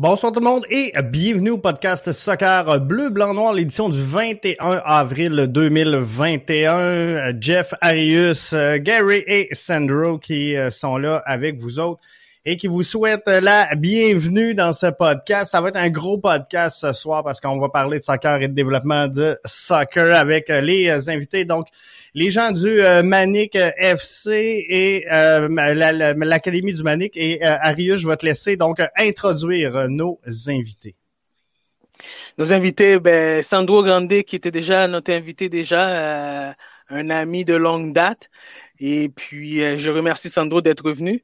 Bonsoir tout le monde et bienvenue au podcast Soccer Bleu, Blanc, Noir, l'édition du 21 avril 2021. Jeff, Arius, Gary et Sandro qui euh, sont là avec vous autres et qui vous souhaitent la bienvenue dans ce podcast. Ça va être un gros podcast ce soir parce qu'on va parler de soccer et de développement de soccer avec les invités. Donc, les gens du euh, Manic euh, FC et euh, l'Académie du Manic. Et Arius, je vais te laisser donc introduire nos invités. Nos invités, ben, Sandro Grande, qui était déjà notre invité déjà, un ami de longue date. Et puis, je remercie Sandro d'être venu.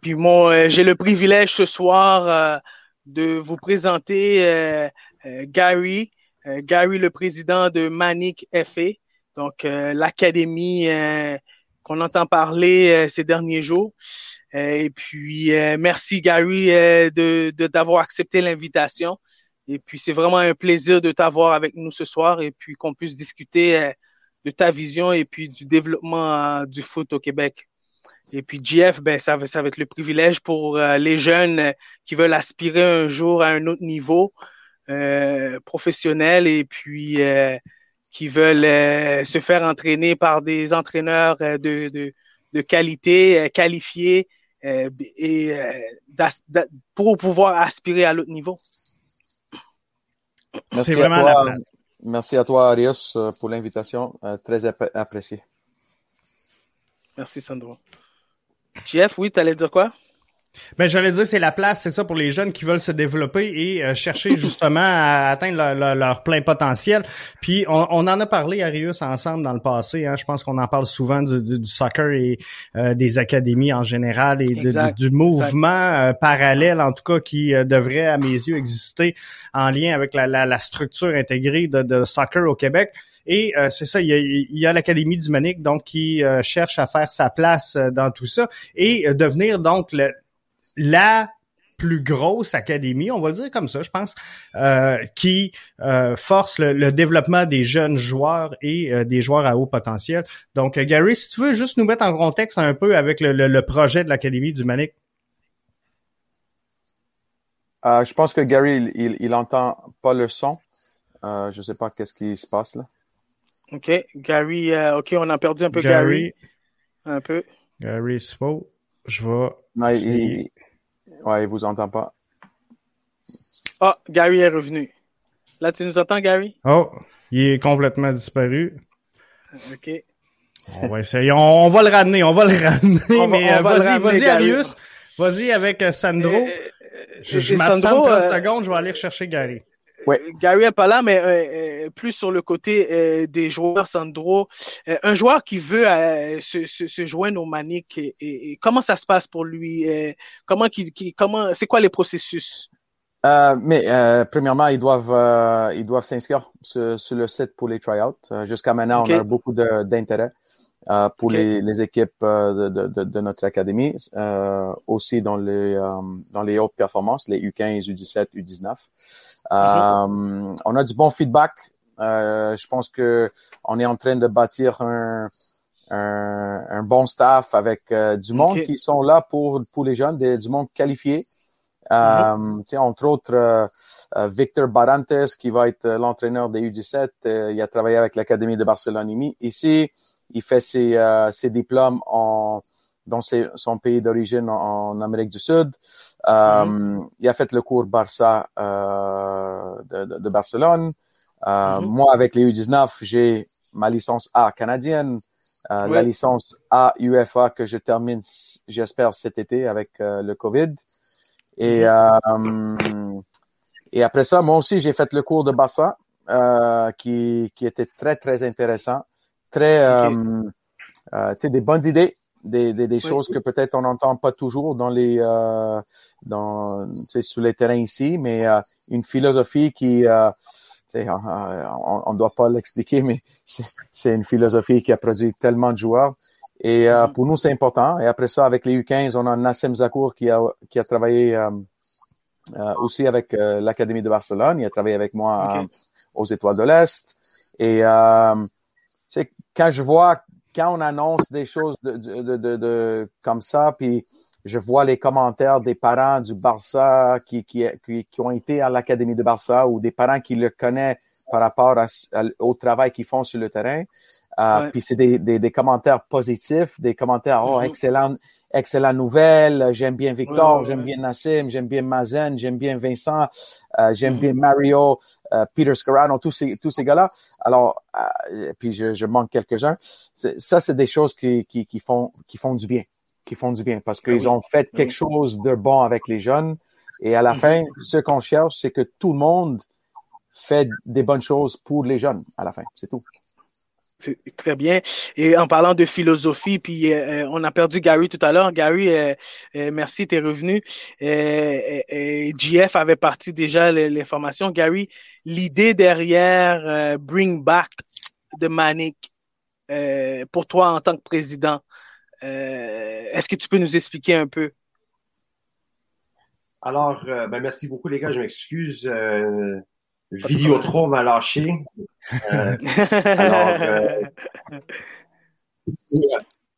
Puis, moi, j'ai le privilège ce soir de vous présenter Gary, Gary, le président de Manic FA. Donc, euh, l'académie euh, qu'on entend parler euh, ces derniers jours. et puis, merci Gary de d'avoir accepté l'invitation. Et puis, c'est vraiment un plaisir de t'avoir avec nous ce soir et puis qu'on puisse discuter de ta vision et puis du développement du foot au Québec. Et puis GF, ben ça va, ça va être le privilège pour les jeunes qui veulent aspirer un jour à un autre niveau professionnel et puis qui veulent euh, se faire entraîner par des entraîneurs euh, de, de, de, qualité, euh, qualifiés, et pour pouvoir aspirer à l'autre niveau. Merci vraiment à toi, Merci à toi, Arius, pour l'invitation. très apprécié. Merci, Sandro. Jeff, oui, tu allais dire quoi? Ben, j'allais dire, c'est la place, c'est ça, pour les jeunes qui veulent se développer et euh, chercher justement à atteindre leur, plein potentiel. Puis, on, en a parlé, Arius, ensemble dans le passé. Hein. Je pense qu'on en parle souvent du, du, soccer et euh, des académies en général et du, mouvement euh, parallèle, en tout cas, qui devrait, à mes yeux, exister en lien avec la, la, structure intégrée de, de, soccer au Québec. Et c'est ça, il y a, l'Académie du Manic, donc qui cherche à faire sa place dans tout ça et devenir donc le, la plus grosse académie, on va le dire comme ça, je pense, euh, qui euh, force le, développement des jeunes joueurs et euh, des joueurs à haut potentiel. Donc, Gary, si tu veux juste nous mettre en contexte un peu avec le, projet de l'Académie du Manic. je pense que Gary, il, il, entend pas le son. je sais pas qu'est-ce qui se passe là. OK. Gary, OK, on a perdu un peu Gary. Un peu. Gary, c'est beau. Je vais. Non, il, Ouais, il vous entend pas. Ah, oh, Gary est revenu. Là, tu nous entends, Gary? Oh, il est complètement disparu. OK. On va essayer. On, va le ramener, on va le ramener. mais euh, vas-y, vas-y, Arius. Vas-y avec euh, Sandro. Euh, je je m'absente 30 secondes, je vais aller chercher Gary. Ouais. Gary est pas là, mais euh, euh, plus sur le côté euh, des joueurs, Sandro. un joueur qui veut se, se, se, joindre au Manic, et, comment ça se passe pour lui Comment, qui, comment, c'est quoi les processus? Mais premièrement, ils doivent ils doivent s'inscrire sur, sur, le site pour les tryouts. Jusqu'à maintenant, on a beaucoup d'intérêt pour les, les, équipes de, de, de, notre académie, aussi dans les dans les hautes performances, les U15, U17, U19. Euh, on a du bon feedback. Euh, je pense que on est en train de bâtir un, un, un bon staff avec euh, du monde qui sont là pour pour les jeunes, du monde qualifié. Euh, entre autres, Victor Barantes, qui va être l'entraîneur des U17, il a travaillé avec l'Académie de Barcelone. Ici, il fait ses, ses diplômes en, dans ses, son pays d'origine en, Amérique du Sud. Euh, Il a fait le cours Barça euh, de, de, de, Barcelone. Euh, mhm. Moi, avec les U19, j'ai ma licence A canadienne, la licence A UFA que je termine, j'espère, cet été avec le COVID. Et, mhm. et après ça, moi aussi, j'ai fait le cours de Barça, qui, qui était très, très intéressant. Très, okay. tu sais, des bonnes idées des, des, des choses que peut-être on n'entend pas toujours dans les euh, dans sur les terrains ici, mais euh, une philosophie qui euh, on ne doit pas l'expliquer, mais c'est une philosophie qui a produit tellement de joueurs. Et euh, mm-hmm. pour nous, c'est important. Et après ça, avec les U15, on a Nassim Zakour qui a, qui a travaillé euh, euh, aussi avec l'Académie de Barcelone. Il a travaillé avec moi aux Étoiles de l'Est. Et quand je vois quand on annonce des choses de, de, de, de comme ça, puis je vois les commentaires des parents du Barça qui, qui, qui, ont été à l'Académie de Barça ou des parents qui le connaissent par rapport au travail qu'ils font sur le terrain. Euh, Puis c'est des, des, des, commentaires positifs, des commentaires, oh, excellent, excellent nouvelle, j'aime bien Victor, j'aime bien Nassim, j'aime bien Mazen, j'aime bien Vincent, euh, j'aime bien mm-hmm. Mario, euh, Peter Scarano, tous ces, tous ces gars-là. Alors, euh, puis je, je manque quelques-uns. Ça, c'est des choses qui, qui, qui, font, qui font du bien qui font du bien parce ah qu'ils ont fait quelque chose de bon avec les jeunes. Et à la fin, ce qu'on cherche, c'est que tout le monde fait des bonnes choses pour les jeunes à la fin. C'est tout. C'est très bien. Et en parlant de philosophie, puis euh, on a perdu Gary tout à l'heure. Gary, euh, euh, merci, tu es revenu. GF avait parti déjà l'information. Gary, l'idée derrière Bring Back de Manic, pour toi en tant que président, euh, est-ce que tu peux nous expliquer un peu? Alors, euh, ben merci beaucoup les gars, je m'excuse. Euh, Vidéotron m'a lâché. Euh, alors,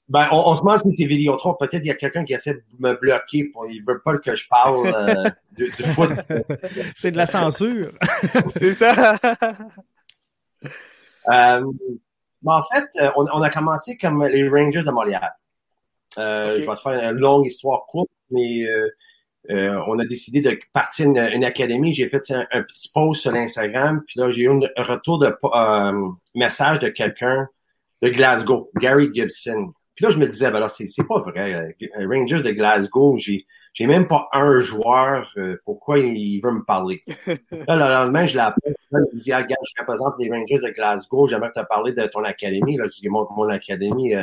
ben, on, se demande si c'est Vidéotron. Peut-être qu'il y a quelqu'un qui essaie de me bloquer pour, il veut pas que je parle du, du, foot. c'est de la censure. c'est ça. mais en fait, on, on, a commencé comme les Rangers de Montréal. Euh, je vais te faire une longue histoire courte, mais euh, euh, on a décidé de partir une, une académie. J'ai fait un, petit post sur Instagram, puis là, j'ai eu un retour de message de quelqu'un de Glasgow, Gary Gibson. Puis là, je me disais, ben là, c'est, pas vrai. Rangers de Glasgow, j'ai, j'ai même pas un joueur. pourquoi il, veut me parler? là, le lendemain, je l'appelle. Je me dis, ah, regarde, je représente les Rangers de Glasgow. J'aimerais te parler de ton académie. Là, je dis, mon, mon académie,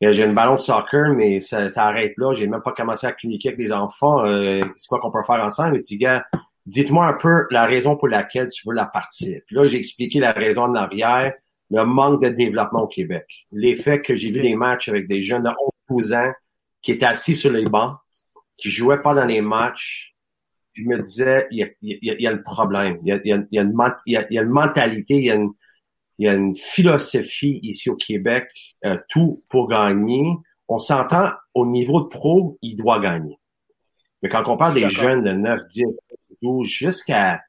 j'ai une ballon de soccer, mais ça, ça arrête là. J'ai même pas commencé à communiquer avec les enfants. Euh, c'est quoi qu'on peut faire ensemble? Et gars, dites-moi un peu la raison pour laquelle tu veux la partir. Puis là, j'ai expliqué la raison en arrière, le manque de développement au Québec. L'effet que j'ai vu des matchs avec des jeunes de 11 ans qui étaient assis sur les bancs, qui jouaient pas dans les matchs. Je me disais, il y a, y a, y a le problème. Il y a, y a, il y a une mentalité, il y a une, il y a une philosophie ici au Québec, euh, tout pour gagner. On s'entend au niveau de pro, il doit gagner. Mais quand on parle des jeunes de 9, 10, 12, jusqu'à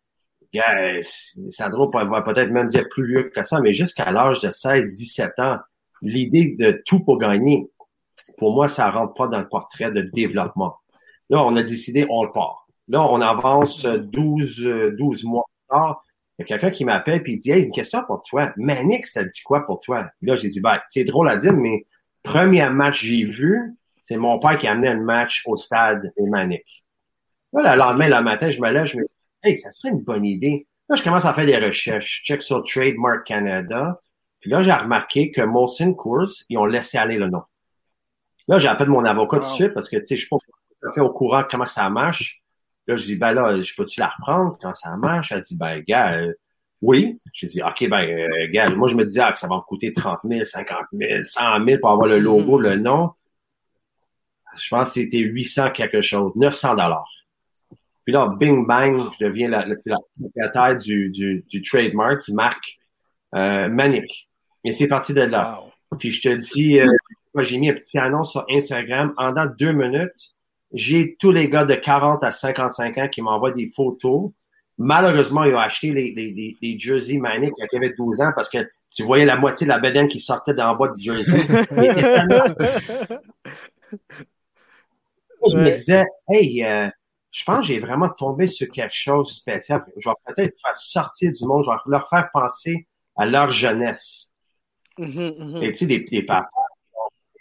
Sandro va peut-être même dire plus vieux que ça, mais jusqu'à l'âge de 16, 17 ans, l'idée de tout pour gagner, pour moi, ça rentre pas dans le portrait de développement. Là, on a décidé, on le part. Là, on avance 12, 12 mois plus tard y a quelqu'un qui m'appelle puis il dit Hey, une question pour toi. Manic, ça dit quoi pour toi? là, j'ai dit ben, c'est drôle à dire, mais premier match que j'ai vu, c'est mon père qui a amené un match au stade des Manic. Là, le lendemain, le matin, je me lève, je me dis Hey, ça serait une bonne idée. Là, je commence à faire des recherches. check sur Trademark Canada. Puis là, j'ai remarqué que Molson Coors, ils ont laissé aller le nom. Là, j'appelle mon avocat tout de suite parce que, tu sais, je suis pas fait au courant comment ça marche. Là, je dis, ben là, je peux-tu la reprendre quand ça marche? Elle dit, ben, gars, euh, oui. J'ai dit, OK, ben, euh, gars, moi, je me disais ah, que ça va me coûter 30 000, 50 000, 100 000 pour avoir le logo, le nom. Je pense que c'était 800 quelque chose, 900 dollars. Puis là, bing bang, je deviens la, propriétaire du, du, du trademark, du marque euh, Manic. Et c'est parti de là. Puis je te dis, euh, j'ai mis un petit annonce sur Instagram. En dans deux minutes, j'ai tous les gars de 40 à 55 ans qui m'envoient des photos. Malheureusement, ils ont acheté les, les, les, jerseys Manic quand ils avaient 12 ans parce que tu voyais la moitié de la bedaine qui sortait dans le bois du jersey. je me disais, hey, euh, je pense que j'ai vraiment tombé sur quelque chose de spécial. Je vais peut-être faire sortir du monde, je vais leur faire penser à leur jeunesse. Mm-hmm, mm-hmm. Et tu sais, des, des parents,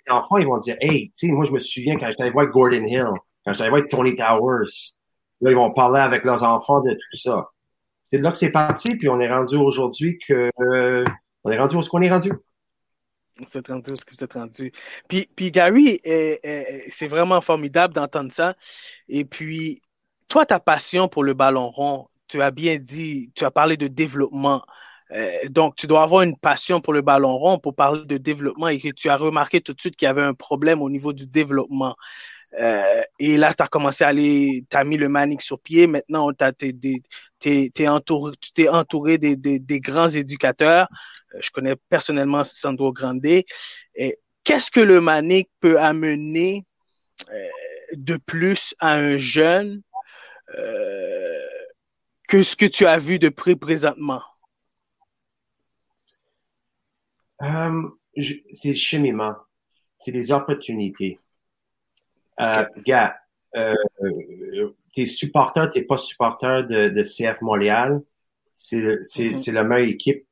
les enfants, ils vont dire, hey, tu sais, moi, je me souviens quand j'étais voir Gordon Hill, quand j'étais voir Tony Towers, là, ils vont parler avec leurs enfants de tout ça. C'est là que c'est parti, puis on est rendu aujourd'hui que, euh, on est rendu où est-ce qu'on est rendu? On s'est rendu où est-ce que vous êtes rendu? Puis, puis Gary, c'est vraiment formidable d'entendre ça. Et puis, toi, ta passion pour le ballon rond, tu as bien dit, tu as parlé de développement. Euh, donc, tu dois avoir une passion pour le ballon rond pour parler de développement et que tu as remarqué tout de suite qu'il y avait un problème au niveau du développement. Euh, et là, tu as commencé à aller, tu as mis le manique sur pied. Maintenant, tu t'es entouré, tu t'es entouré des, grands éducateurs. Euh, je connais personnellement Sandro Grande. Qu'est-ce que le manique peut amener de plus à un jeune que ce que tu as vu de près présentement? Euh, c'est le cheminement. C'est les opportunités. Euh, gars, euh, t'es supporter, t'es pas supporter de, de CF Montréal. C'est le, c'est, la meilleure équipe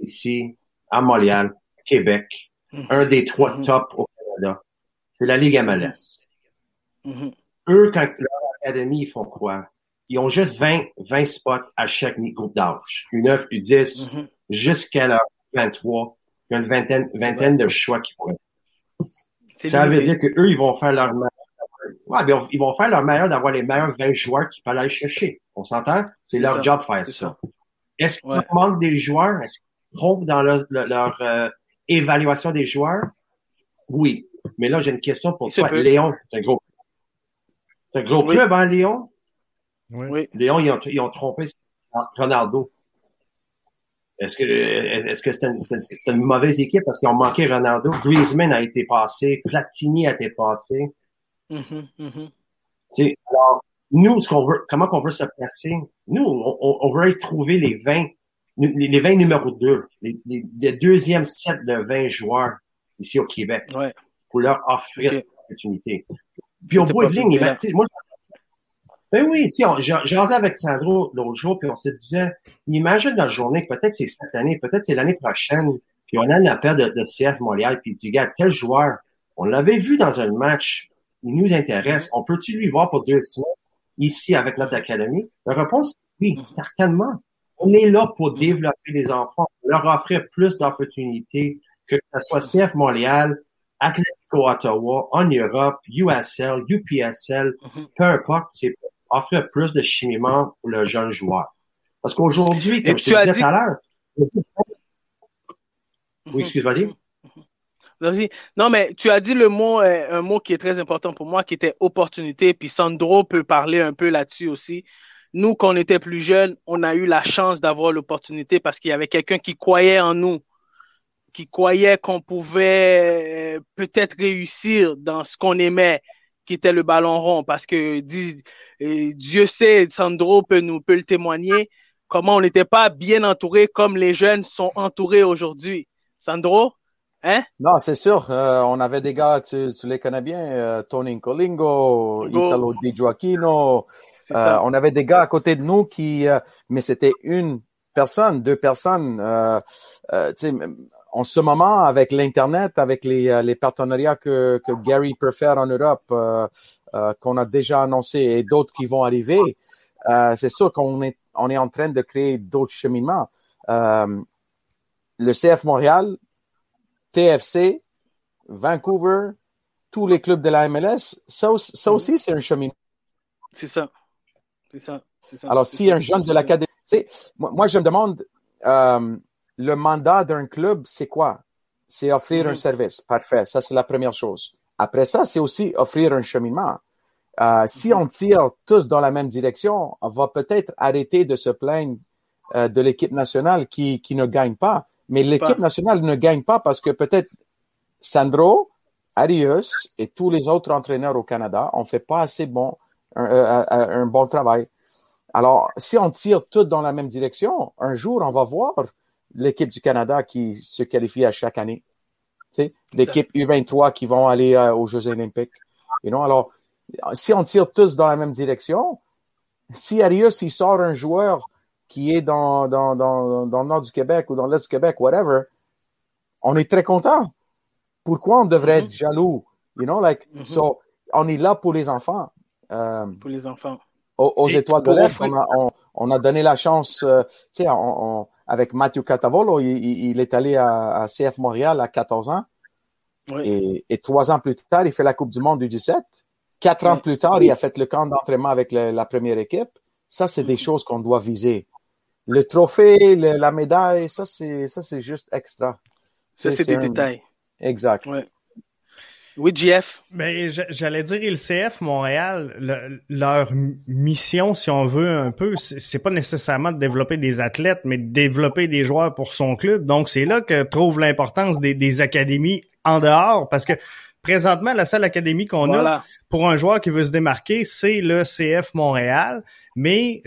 ici, à Montréal, Québec. Mm-hmm. Un des trois mm-hmm. top au Canada. C'est la Ligue MLS. Eux, quand leur académie, ils font quoi? Ils ont juste 20, 20 spots à chaque groupe d'âge. Une 9, une 10, jusqu'à leur 23. Il y a une vingtaine, vingtaine de choix qui pourraient. Ça veut dire que eux, ils vont faire leur Ouais, mais ils vont faire leur meilleur d'avoir les meilleurs 20 joueurs qu'ils peuvent aller chercher. On s'entend? C'est leur job de faire ça. Est-ce qu'il manque des joueurs? Est-ce qu'ils trompent dans leur, euh, évaluation des joueurs? Oui. Mais là, j'ai une question pour toi. Léon, c'est un gros, c'est un gros club, hein, Léon? Oui. Léon, ils ont, ils ont trompé Ronaldo. Est-ce que est-ce que c'est une, une, mauvaise équipe parce qu'ils ont manqué Ronaldo? Griezmann a été passé, Platini a été passé. Mm-hmm, mm-hmm. Alors, nous, ce qu'on veut, comment qu'on veut se placer? Nous, on, on veut trouver les 20, les, 20 numéros 2, les, les, deuxième set de 20 joueurs ici au Québec pour leur offrir cette opportunité. Puis au bout de ligne, moi, ben oui, tu sais, j'ai rasé avec Sandro l'autre jour, puis on se disait, imagine la journée, peut-être c'est cette année, peut-être c'est l'année prochaine, puis on a un appel de, de CF Montréal, puis il dit, gars, tel joueur, on l'avait vu dans un match, il nous intéresse, on peut-tu lui voir pour deux semaines ici avec notre académie? La réponse, oui, certainement. On est là pour développer des enfants, leur offrir plus d'opportunités, que ce soit CF Montréal, Atlético Ottawa, en Europe, USL, UPSL, peu importe, c'est offrir plus de cheminement pour le jeune joueur. Parce qu'aujourd'hui, comme je te disais tout à l'heure, oui, excuse-moi. Vas-y. Non, mais tu as dit le mot, euh, un mot qui est très important pour moi, qui était opportunité. Puis Sandro peut parler un peu là-dessus aussi. Nous, quand on était plus jeunes, on a eu la chance d'avoir l'opportunité parce qu'il y avait quelqu'un qui croyait en nous, qui croyait qu'on pouvait euh, peut-être réussir dans ce qu'on aimait, qui était le ballon rond. Parce que Dieu sait, Sandro peut nous peut le témoigner, comment on n'était pas bien entouré comme les jeunes sont entourés aujourd'hui. Sandro? Hein? Non, c'est sûr. Euh, on avait des gars, tu, tu les connais bien, euh, Tony Colingo, Italo Di Gioacchino. Euh, on avait des gars à côté de nous qui, mais c'était une personne, deux personnes. En ce moment, avec l'Internet, avec les, les partenariats que, que Gary peut faire en Europe, qu'on a déjà annoncé et d'autres qui vont arriver, c'est sûr qu'on est, on est en train de créer d'autres cheminements. le CF Montréal, TFC, Vancouver, tous les clubs de la MLS, ça, aussi, c'est un chemin. C'est ça. C'est ça. Alors, si un jeune de l'académie, moi, moi, je me demande, euh, le mandat d'un club, c'est quoi? C'est offrir un mm-hmm. service. Parfait. Ça, c'est la première chose. Après ça, c'est aussi offrir un cheminement. Euh, si mm-hmm. on tire tous dans la même direction, on va peut-être arrêter de se plaindre euh, de l'équipe nationale qui, qui ne gagne pas. Mais l'équipe nationale ne gagne pas parce que peut-être Sandro, Arius et tous les autres entraîneurs au Canada ont fait pas assez bon un, euh, euh, bon travail. Alors, si on tire tout dans la même direction, un jour, on va voir l'équipe du Canada qui se qualifie à chaque année. L'équipe U23 qui vont aller euh, aux Jeux olympiques. You know? Alors, si on tire tous dans la même direction, si Arius il sort un joueur qui est dans, dans, dans, dans le nord du Québec ou dans l'est du Québec, whatever, on est très content. Pourquoi on devrait mm-hmm. être jaloux? You know, like, mm-hmm. so, on est là pour les enfants. Euh, pour les enfants. Aux, étoiles de l'Est, on a, on, on a, donné la chance, euh, tu sais, on, avec Mathieu Catavolo, il, il, est allé à, à, CF Montréal à 14 ans. Oui. Et, et, trois ans plus tard, il fait la Coupe du Monde du 17. Quatre ans plus tard, il a fait le camp d'entraînement avec la première équipe. Ça, c'est des mm-hmm. choses qu'on doit viser le trophée, la médaille, ça c'est ça c'est juste extra. Ça c'est des détails. Exact. Oui, GF. Ben, j'allais dire LCF Montréal, leur mission, si on veut un peu, c'est pas nécessairement de développer des athlètes, mais de développer des joueurs pour son club. Donc c'est là que trouve l'importance des, des académies en dehors, parce que présentement, la seule académie qu'on a pour un joueur qui veut se démarquer, c'est le CF Montréal, mais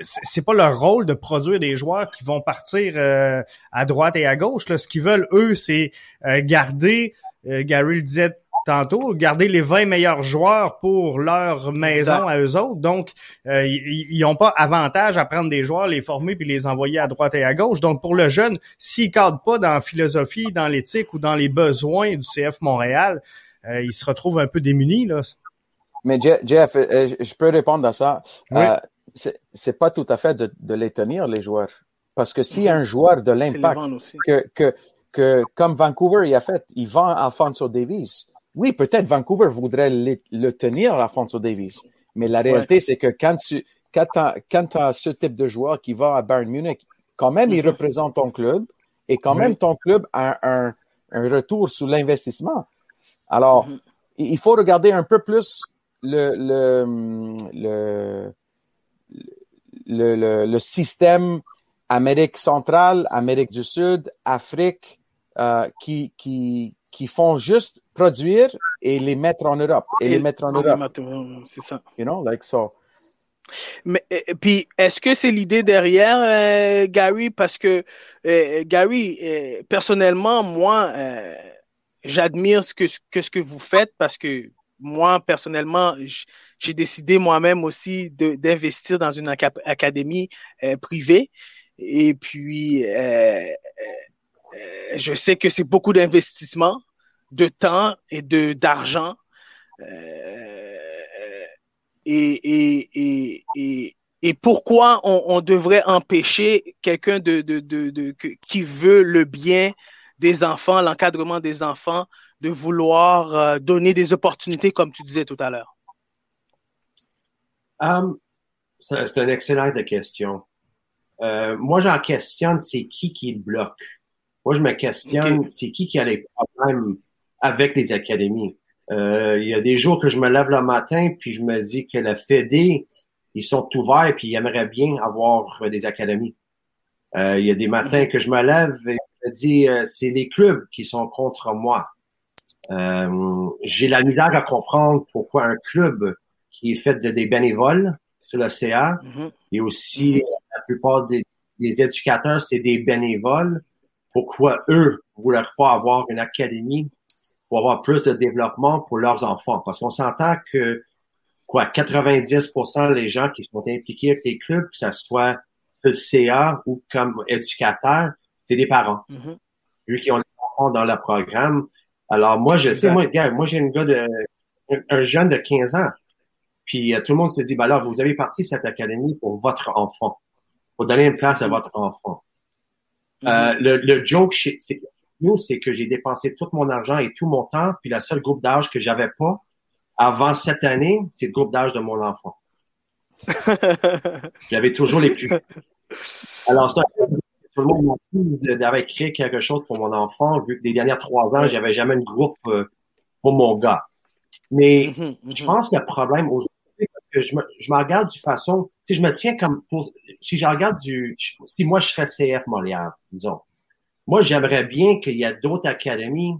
c'est pas leur rôle de produire des joueurs qui vont partir euh, à droite et à gauche. Là. Ce qu'ils veulent, eux, c'est euh, garder, euh, Gary le disait tantôt, garder les 20 meilleurs joueurs pour leur maison à eux autres. Donc, ils n'ont pas avantage à prendre des joueurs, les former puis les envoyer à droite et à gauche. Donc, pour le jeune, s'il ne cadre pas dans la philosophie, dans l'éthique ou dans les besoins du CF Montréal, il se retrouve un peu démuni. Là. Mais Jeff, je peux répondre à ça. Oui c'est pas tout à fait de, de, les tenir, les joueurs. Parce que si un joueur de l'impact que, que, que, comme Vancouver il a fait, il vend Alfonso Davis. Oui, peut-être Vancouver voudrait le, tenir, Alfonso Davis. Mais la réalité, c'est que quand tu quand tu as, ce type de joueur qui va à Bayern Munich, quand même, il mm-hmm. représente ton club et quand même, ton club a un, un retour sur l'investissement. Alors, mm-hmm. il faut regarder un peu plus le, le, le, le, le, système Amérique centrale, Amérique du Sud, Afrique, euh, qui, qui, qui font juste produire et les mettre en Europe. Et, les mettre en Europe. C'est ça. You know, like so. Mais et, puis, est-ce que c'est l'idée derrière, euh, Gary? Parce que, euh, Gary, euh, personnellement, moi, j'admire ce que, que, ce que vous faites parce que moi, personnellement, j'ai décidé moi-même aussi d'investir dans une académie privée. Et puis, je sais que c'est beaucoup d'investissement, de temps et de d'argent. Et, et, et, et, pourquoi on, on devrait empêcher quelqu'un de, de, de, de, qui veut le bien des enfants, l'encadrement des enfants, de vouloir euh, donner des opportunités, comme tu disais tout à l'heure? Um, c'est une excellente question. Euh, moi, j'en questionne, c'est qui qui le bloque? Moi, je me questionne, c'est qui qui a les problèmes avec les académies? Euh, il y a des jours que je me lève le matin, puis je me dis que la Fédé, ils sont ouverts, puis ils aimeraient bien avoir des académies. il y a des matins que je me lève et je me dis, c'est les clubs qui sont contre moi. Euh, j'ai la misère à comprendre pourquoi un club qui est fait de des bénévoles sur l'océan mm-hmm. et aussi la plupart des, éducateurs, c'est des bénévoles. Pourquoi eux ne voulaient pas avoir une académie pour avoir plus de développement pour leurs enfants? Parce qu'on s'entend que quoi, 90% des gens qui sont impliqués avec les clubs, que ce soit le CA ou comme éducateurs, c'est des parents. Mm-hmm. Vu qu'ils ont les enfants dans le programme, alors, moi, je sais, moi, gars, moi, j'ai une gars de, un, jeune de 15 ans. Puis, euh, tout le monde s'est dit, ben alors, vous avez parti cette académie pour votre enfant. Pour donner une place à mm-hmm. votre enfant. Euh, mm-hmm. le, le joke chez nous, c'est que j'ai dépensé tout mon argent et tout mon temps, puis la seule groupe d'âge que j'avais pas avant cette année, c'est le groupe d'âge de mon enfant. J'avais toujours les plus. Alors ça, tout le monde m'a d'avoir créé quelque chose pour mon enfant, vu que les dernières trois ans, j'avais jamais un groupe euh, pour mon gars. Mais mhm, mhm. je pense que le problème aujourd'hui, que je me, je me regarde du façon, si je me tiens comme pour, si je regarde du, si moi je serais CF Montréal, disons, moi j'aimerais bien qu'il y ait d'autres académies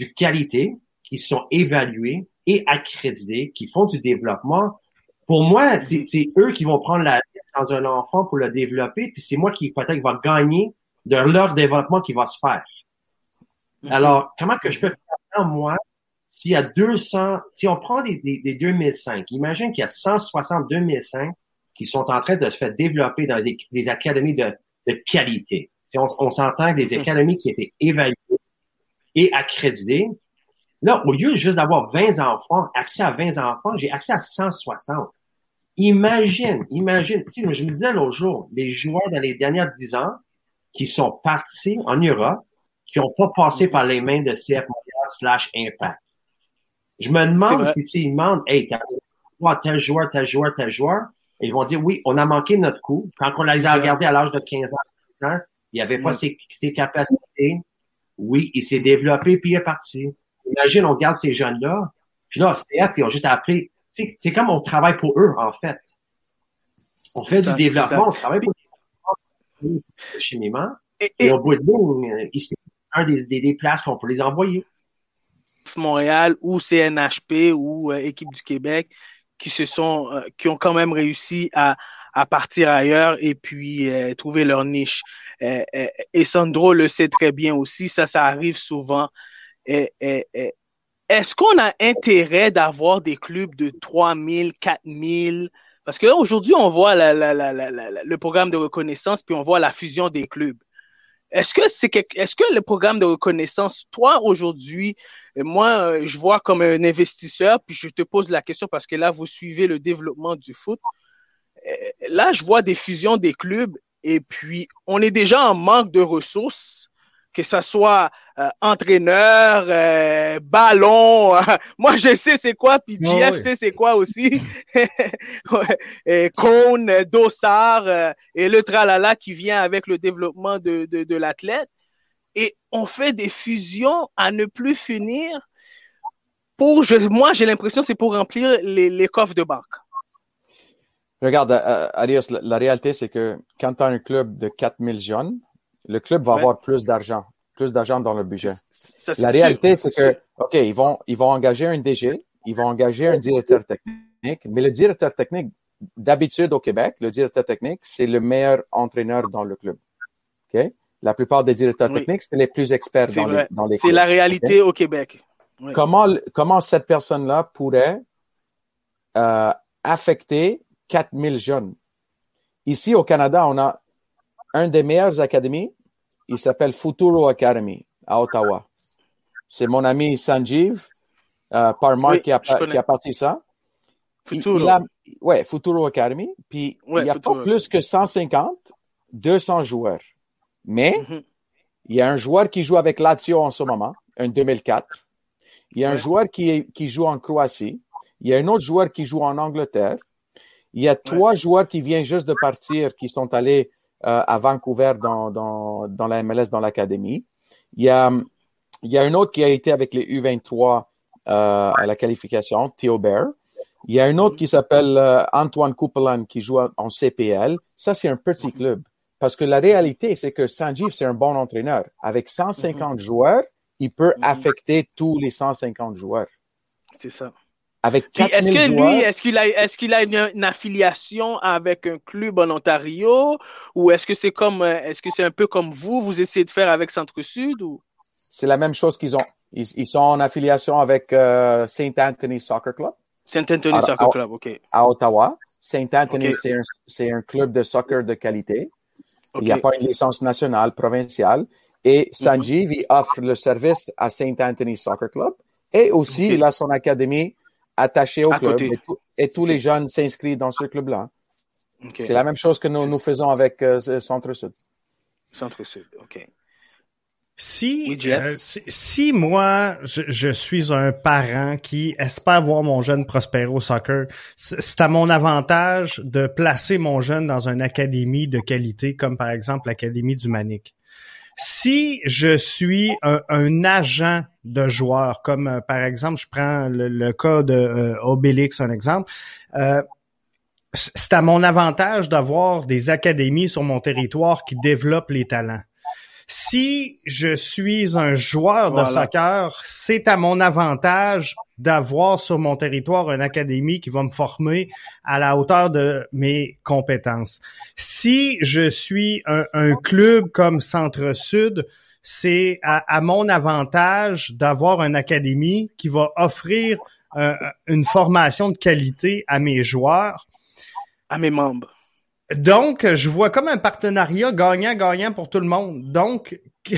de qualité qui sont évaluées et accréditées, qui font du développement. Pour moi, c'est eux qui vont prendre la dans un enfant pour le développer, puis c'est moi qui peut-être va gagner de leur développement qui va se faire. Mhm. Alors, comment que je peux faire moi s'il y a 200, si on prend des, des, 2005, imagine qu'il y a 160 2005 qui sont en train de se faire développer dans des, académies de, de, qualité. Si on, on s'entend des mhm. académies qui étaient évaluées et accréditées, là, au lieu juste d'avoir 20 enfants, accès à 20 enfants, j'ai accès à 160. Imagine, imagine, tu sais, je me disais l'autre jour, les joueurs dans les dernières dix ans qui sont partis en Europe, qui n'ont pas passé par les mains de CF Montréal slash Impact. Je me demande si tu demandes, hey, t'as tel joueur, tel joueur, tel joueur, ils vont dire, oui, on a manqué notre coup. Quand on les a regardés à l'âge de 15 ans, il n'y avait pas ses, capacités. Oui, il s'est développé, puis il est parti. Imagine, on garde ces jeunes-là, puis là, CF, ils ont juste appris c'est comme on travaille pour eux, en fait. On fait du développement, on travaille pour eux chimiquement. Et, et, au bout de ligne, c'est un des, des, places qu'on peut les envoyer. Montréal ou CNHP ou équipe du Québec qui se sont, qui ont quand même réussi à, à partir ailleurs et puis trouver leur niche. et Sandro le sait très bien aussi, ça, ça arrive souvent. Est-ce qu'on a intérêt d'avoir des clubs de 3000, 4000 parce que aujourd'hui, on voit le programme de reconnaissance, puis on voit la fusion des clubs. Est-ce que c'est est-ce que le programme de reconnaissance, toi aujourd'hui, moi, euh, je vois comme un investisseur, puis je te pose la question parce que là, vous suivez le développement du foot. Euh, là, je vois des fusions des clubs et puis on est déjà en manque de ressources que ce soit euh, entraîneur, euh, ballon. moi, je sais c'est quoi, puis JF sait c'est quoi aussi. et Cône, Dossard euh, et le tralala qui vient avec le développement de, de, de l'athlète. Et on fait des fusions à ne plus finir. Pour, je, moi, j'ai l'impression c'est pour remplir les, les coffres de banque. Regarde, Arias, la, la réalité, c'est que quand tu as un club de 4000 jeunes, le club va avoir plus d'argent, plus d'argent dans le budget. la réalité, c'est que, OK, ils vont, ils vont engager un DG, ils vont engager un directeur technique, mais le directeur technique, d'habitude au Québec, le directeur technique, c'est le meilleur entraîneur dans le club. OK? La plupart des directeurs techniques, c'est les plus experts dans les, dans les, C'est la réalité au Québec. Comment, comment cette personne-là pourrait euh, affecter 4000 jeunes? Ici, au Canada, on a un des meilleures académies. Il s'appelle Futuro Academy à Ottawa. C'est mon ami Sanjeev euh, Parmar qui, a, qui a parti ça. Futuro. ouais, Futuro Academy. Puis il n'y a pas plus que 150, 200 joueurs. Mais mm-hmm. il y a un joueur qui joue avec Lazio en ce moment, un 2004. Il y a un joueur qui, qui joue en Croatie. Il y a un autre joueur qui joue en Angleterre. Il y a trois joueurs qui viennent juste de partir, qui sont allés euh, à Vancouver dans, dans, dans la MLS, dans l'académie. Il y a, il y a un autre qui a été avec les U23 euh, à la qualification, Theo Bear. Il y a un autre qui s'appelle euh, Antoine Coupelan qui joue en CPL. Ça, c'est un petit club. Parce que la réalité, c'est que Sanjeev, c'est un bon entraîneur. Avec 150 mm-hmm. joueurs, il peut mm-hmm. affecter tous les 150 joueurs. C'est ça. Avec est-ce que lui, est-ce qu'il a, est-ce qu'il a une, affiliation avec un club en Ontario? Ou est-ce que c'est comme, euh, est-ce que c'est un peu comme vous, vous essayez de faire avec Centre-Sud ou? C'est la même chose qu'ils ont. Ils, sont en affiliation avec euh, Saint Anthony Soccer Club. Saint Anthony Soccer Club, ok. À Ottawa. Saint Anthony, c'est un, c'est un club de soccer de qualité. Il n'y a pas une licence nationale, provinciale. Et. Sanjeev, il offre le service à Saint Anthony Soccer Club. Et aussi, il a son académie attaché au club et, tous les jeunes s'inscrivent dans ce club-là. C'est la même chose que nous, nous faisons avec euh, Centre-Sud. Centre-Sud, OK. Si, euh, si, moi, je, suis un parent qui espère voir mon jeune prospérer au soccer, c'est à mon avantage de placer mon jeune dans une académie de qualité, comme par exemple l'Académie du Manic. Si je suis un, agent de joueur, comme euh, par exemple, je prends le, cas de euh, Obélix, un exemple, euh, c'est à mon avantage d'avoir des académies sur mon territoire qui développent les talents si je suis un joueur de soccer, c'est à mon avantage d'avoir sur mon territoire une académie qui va me former à la hauteur de mes compétences. Si je suis un, club comme Centre-Sud, c'est à, mon avantage d'avoir une académie qui va offrir euh, une formation de qualité à mes joueurs. À mes membres. Donc, je vois comme un partenariat gagnant-gagnant pour tout le monde. Donc,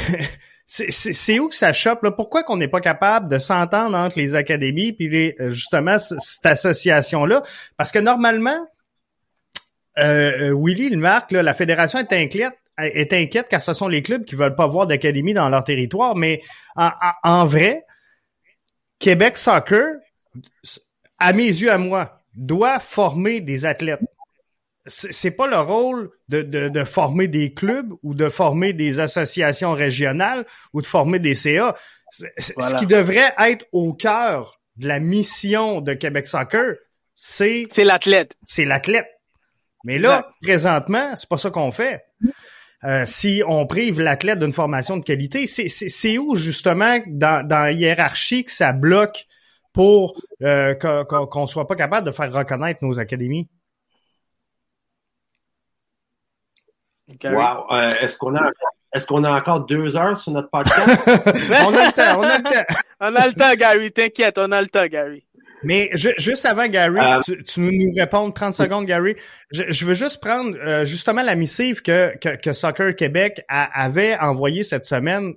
c'est où que ça chope? Là? Pourquoi qu'on n'est pas capable de s'entendre entre les académies puis les, euh, justement cette association-là? Parce que normalement, euh, euh Willy le marque, la fédération est inquiète est inquiète car ce sont les clubs qui veulent pas voir d'académie dans leur territoire, mais en, en vrai, Québec Soccer, à mes yeux, à moi, doit former des athlètes c'est pas le rôle de, de, de, former des clubs ou de former des associations régionales ou de former des CA. Ce qui devrait être au cœur de la mission de Québec Soccer, c'est c'est l'athlète. C'est l'athlète. Mais là, présentement, c'est pas ça qu'on fait. euh, si on prive l'athlète d'une formation de qualité, c'est où justement dans, dans la hiérarchie que ça bloque pour euh, qu'on soit pas capable de faire reconnaître nos académies? Wow. Euh, est-ce qu'on a est-ce qu'on a encore deux heures sur notre podcast? on a le temps, on a le temps. on a le temps, Gary. T'inquiète, on a le temps, Gary. Mais juste avant, Gary, euh, tu, tu, nous réponds 30 secondes, Gary. Je, veux juste prendre euh, justement la missive que, que, que Soccer Québec avait envoyée cette semaine,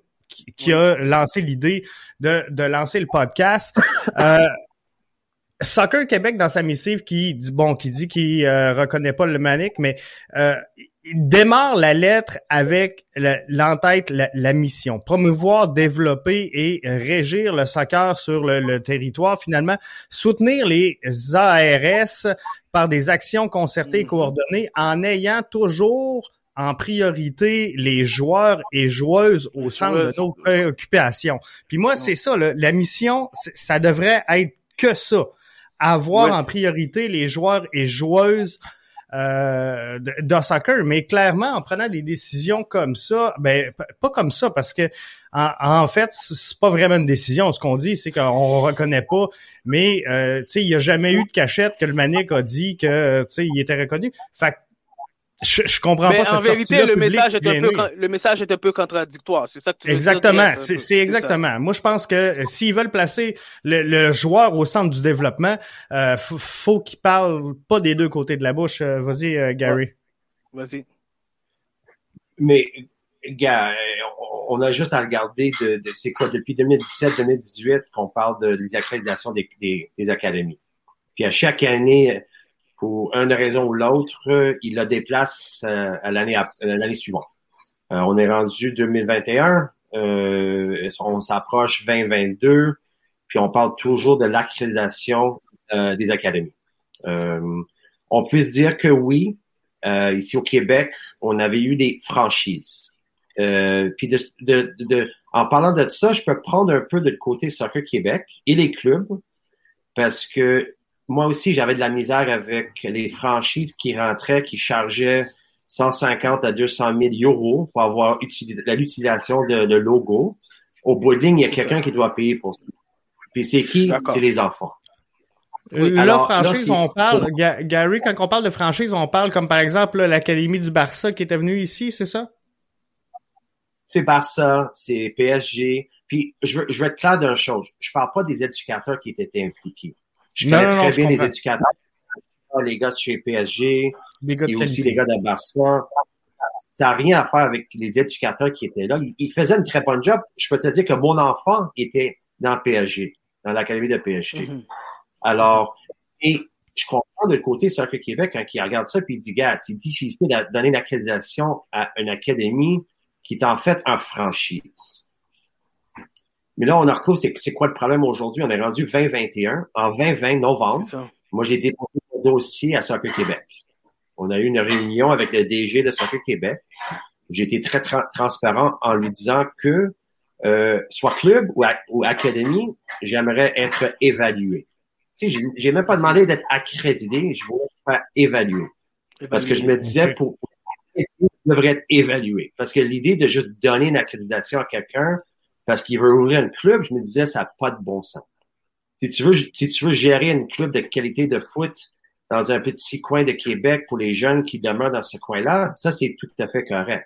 qui, a lancé l'idée de, de lancer le podcast. Euh, Soccer Québec dans sa missive qui dit bon qui dit qu'il euh, reconnaît pas le manique mais euh, il démarre la lettre avec l'entête la, la, mission. Promouvoir développer et régir le soccer sur le, territoire. Finalement soutenir les ARS par des actions concertées et mm-hmm. coordonnées en ayant toujours en priorité les joueurs et joueuses au centre de nos préoccupations. Puis moi, c'est ça, la mission, ça devrait être que ça. Avoir en priorité les joueurs et joueuses euh, de, soccer, mais clairement en prenant des décisions comme ça, ben pas comme ça parce que en, fait c'est pas vraiment une décision. Ce qu'on dit c'est qu'on reconnaît pas, mais euh, tu sais il y a jamais eu de cachette que le Manic a dit que tu sais il était reconnu. Fait je, je comprends pas cette En vérité, le message, est un peu, le message est un peu contradictoire. C'est ça que tu veux Exactement. C'est exactement. Moi, je pense que euh, s'ils veulent placer le, joueur au centre du développement, euh, faut, qu'il parle pas des deux côtés de la bouche. Euh, vas-y, euh, Gary. Vas-y. Mais, gars, on a juste à regarder de, de c'est quoi, depuis 2017-2018 qu'on parle de les accréditations des, des, des académies. Puis à chaque année, pour une raison ou l'autre, il la déplace euh, à l'année l'année suivante. Euh, on est rendu 2021, euh, on s'approche 2022, puis on parle toujours de l'accréditation des académies. on peut se dire que oui, ici au Québec, on avait eu des franchises. puis en parlant de ça, je peux prendre un peu de côté Soccer Québec et les clubs, parce que moi aussi, j'avais de la misère avec les franchises qui rentraient, qui chargeaient 150 à 200 000 euros pour avoir l'utilisation de, de logo. Au bout de ligne, il y a quelqu'un qui doit payer pour ça. Puis c'est qui? C'est les enfants. Euh, là, franchise, on parle, Gary, quand on parle de franchise, on parle comme par exemple l'Académie du Barça qui était venue ici, c'est ça? C'est Barça, c'est PSG. Puis je veux, je veux être clair d'une chose. Je parle pas des éducateurs qui étaient impliqués. Je connais très bien les éducateurs, les gars chez PSG, et aussi les gars de Barcelone. Ça n'a rien à faire avec les éducateurs qui étaient là. Ils, faisaient une très bonne job. Je peux te dire que mon enfant était dans PSG, dans l'académie de PSG. Mm-hmm. Alors, et je comprends de le côté Soccer Québec quand il regarde ça puis il dit, gars, c'est difficile de donner une accréditation à une académie qui est en fait un franchise. Mais là, on retrouve, c'est, c'est quoi le problème aujourd'hui? On est rendu 2021. En 2020, novembre, moi, j'ai déposé mon dossier à Soccer Québec. On a eu une réunion avec le DG de Soccer Québec. J'ai été très transparent en lui disant que, euh, soit club ou, ou académie, j'aimerais être évalué. Tu sais, j'ai, même pas demandé d'être accrédité, je voulais faire évaluer. Parce que je me disais, pour, pour devrait être évalué. Parce que l'idée de juste donner une accréditation à quelqu'un, parce qu'il veut ouvrir un club, je me disais, ça n'a pas de bon sens. Si tu veux, gérer un club de qualité de foot dans un petit coin de Québec pour les jeunes qui demeurent dans ce coin-là, ça, c'est tout à fait correct.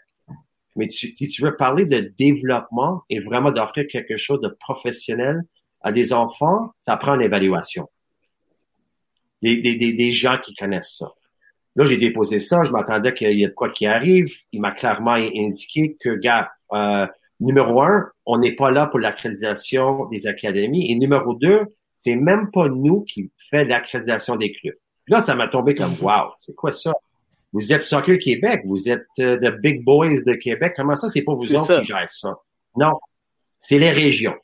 Mais si tu veux parler de développement et vraiment d'offrir quelque chose de professionnel à des enfants, ça prend une évaluation. Des gens qui connaissent ça. Là, j'ai déposé ça, je m'attendais qu'il y ait de quoi qui arrive. Il m'a clairement indiqué que, gars, euh, numéro un, on n'est pas là pour l'accréditation des académies. Et numéro deux, c'est même pas nous qui fait l'accréditation des clubs. Là, ça m'a tombé comme, mhm. wow, c'est quoi ça? Vous êtes Soccer Québec, vous êtes euh, the big boys de Québec. Comment ça, c'est pas vous autres qui gèrent ça? Non, c'est les régions.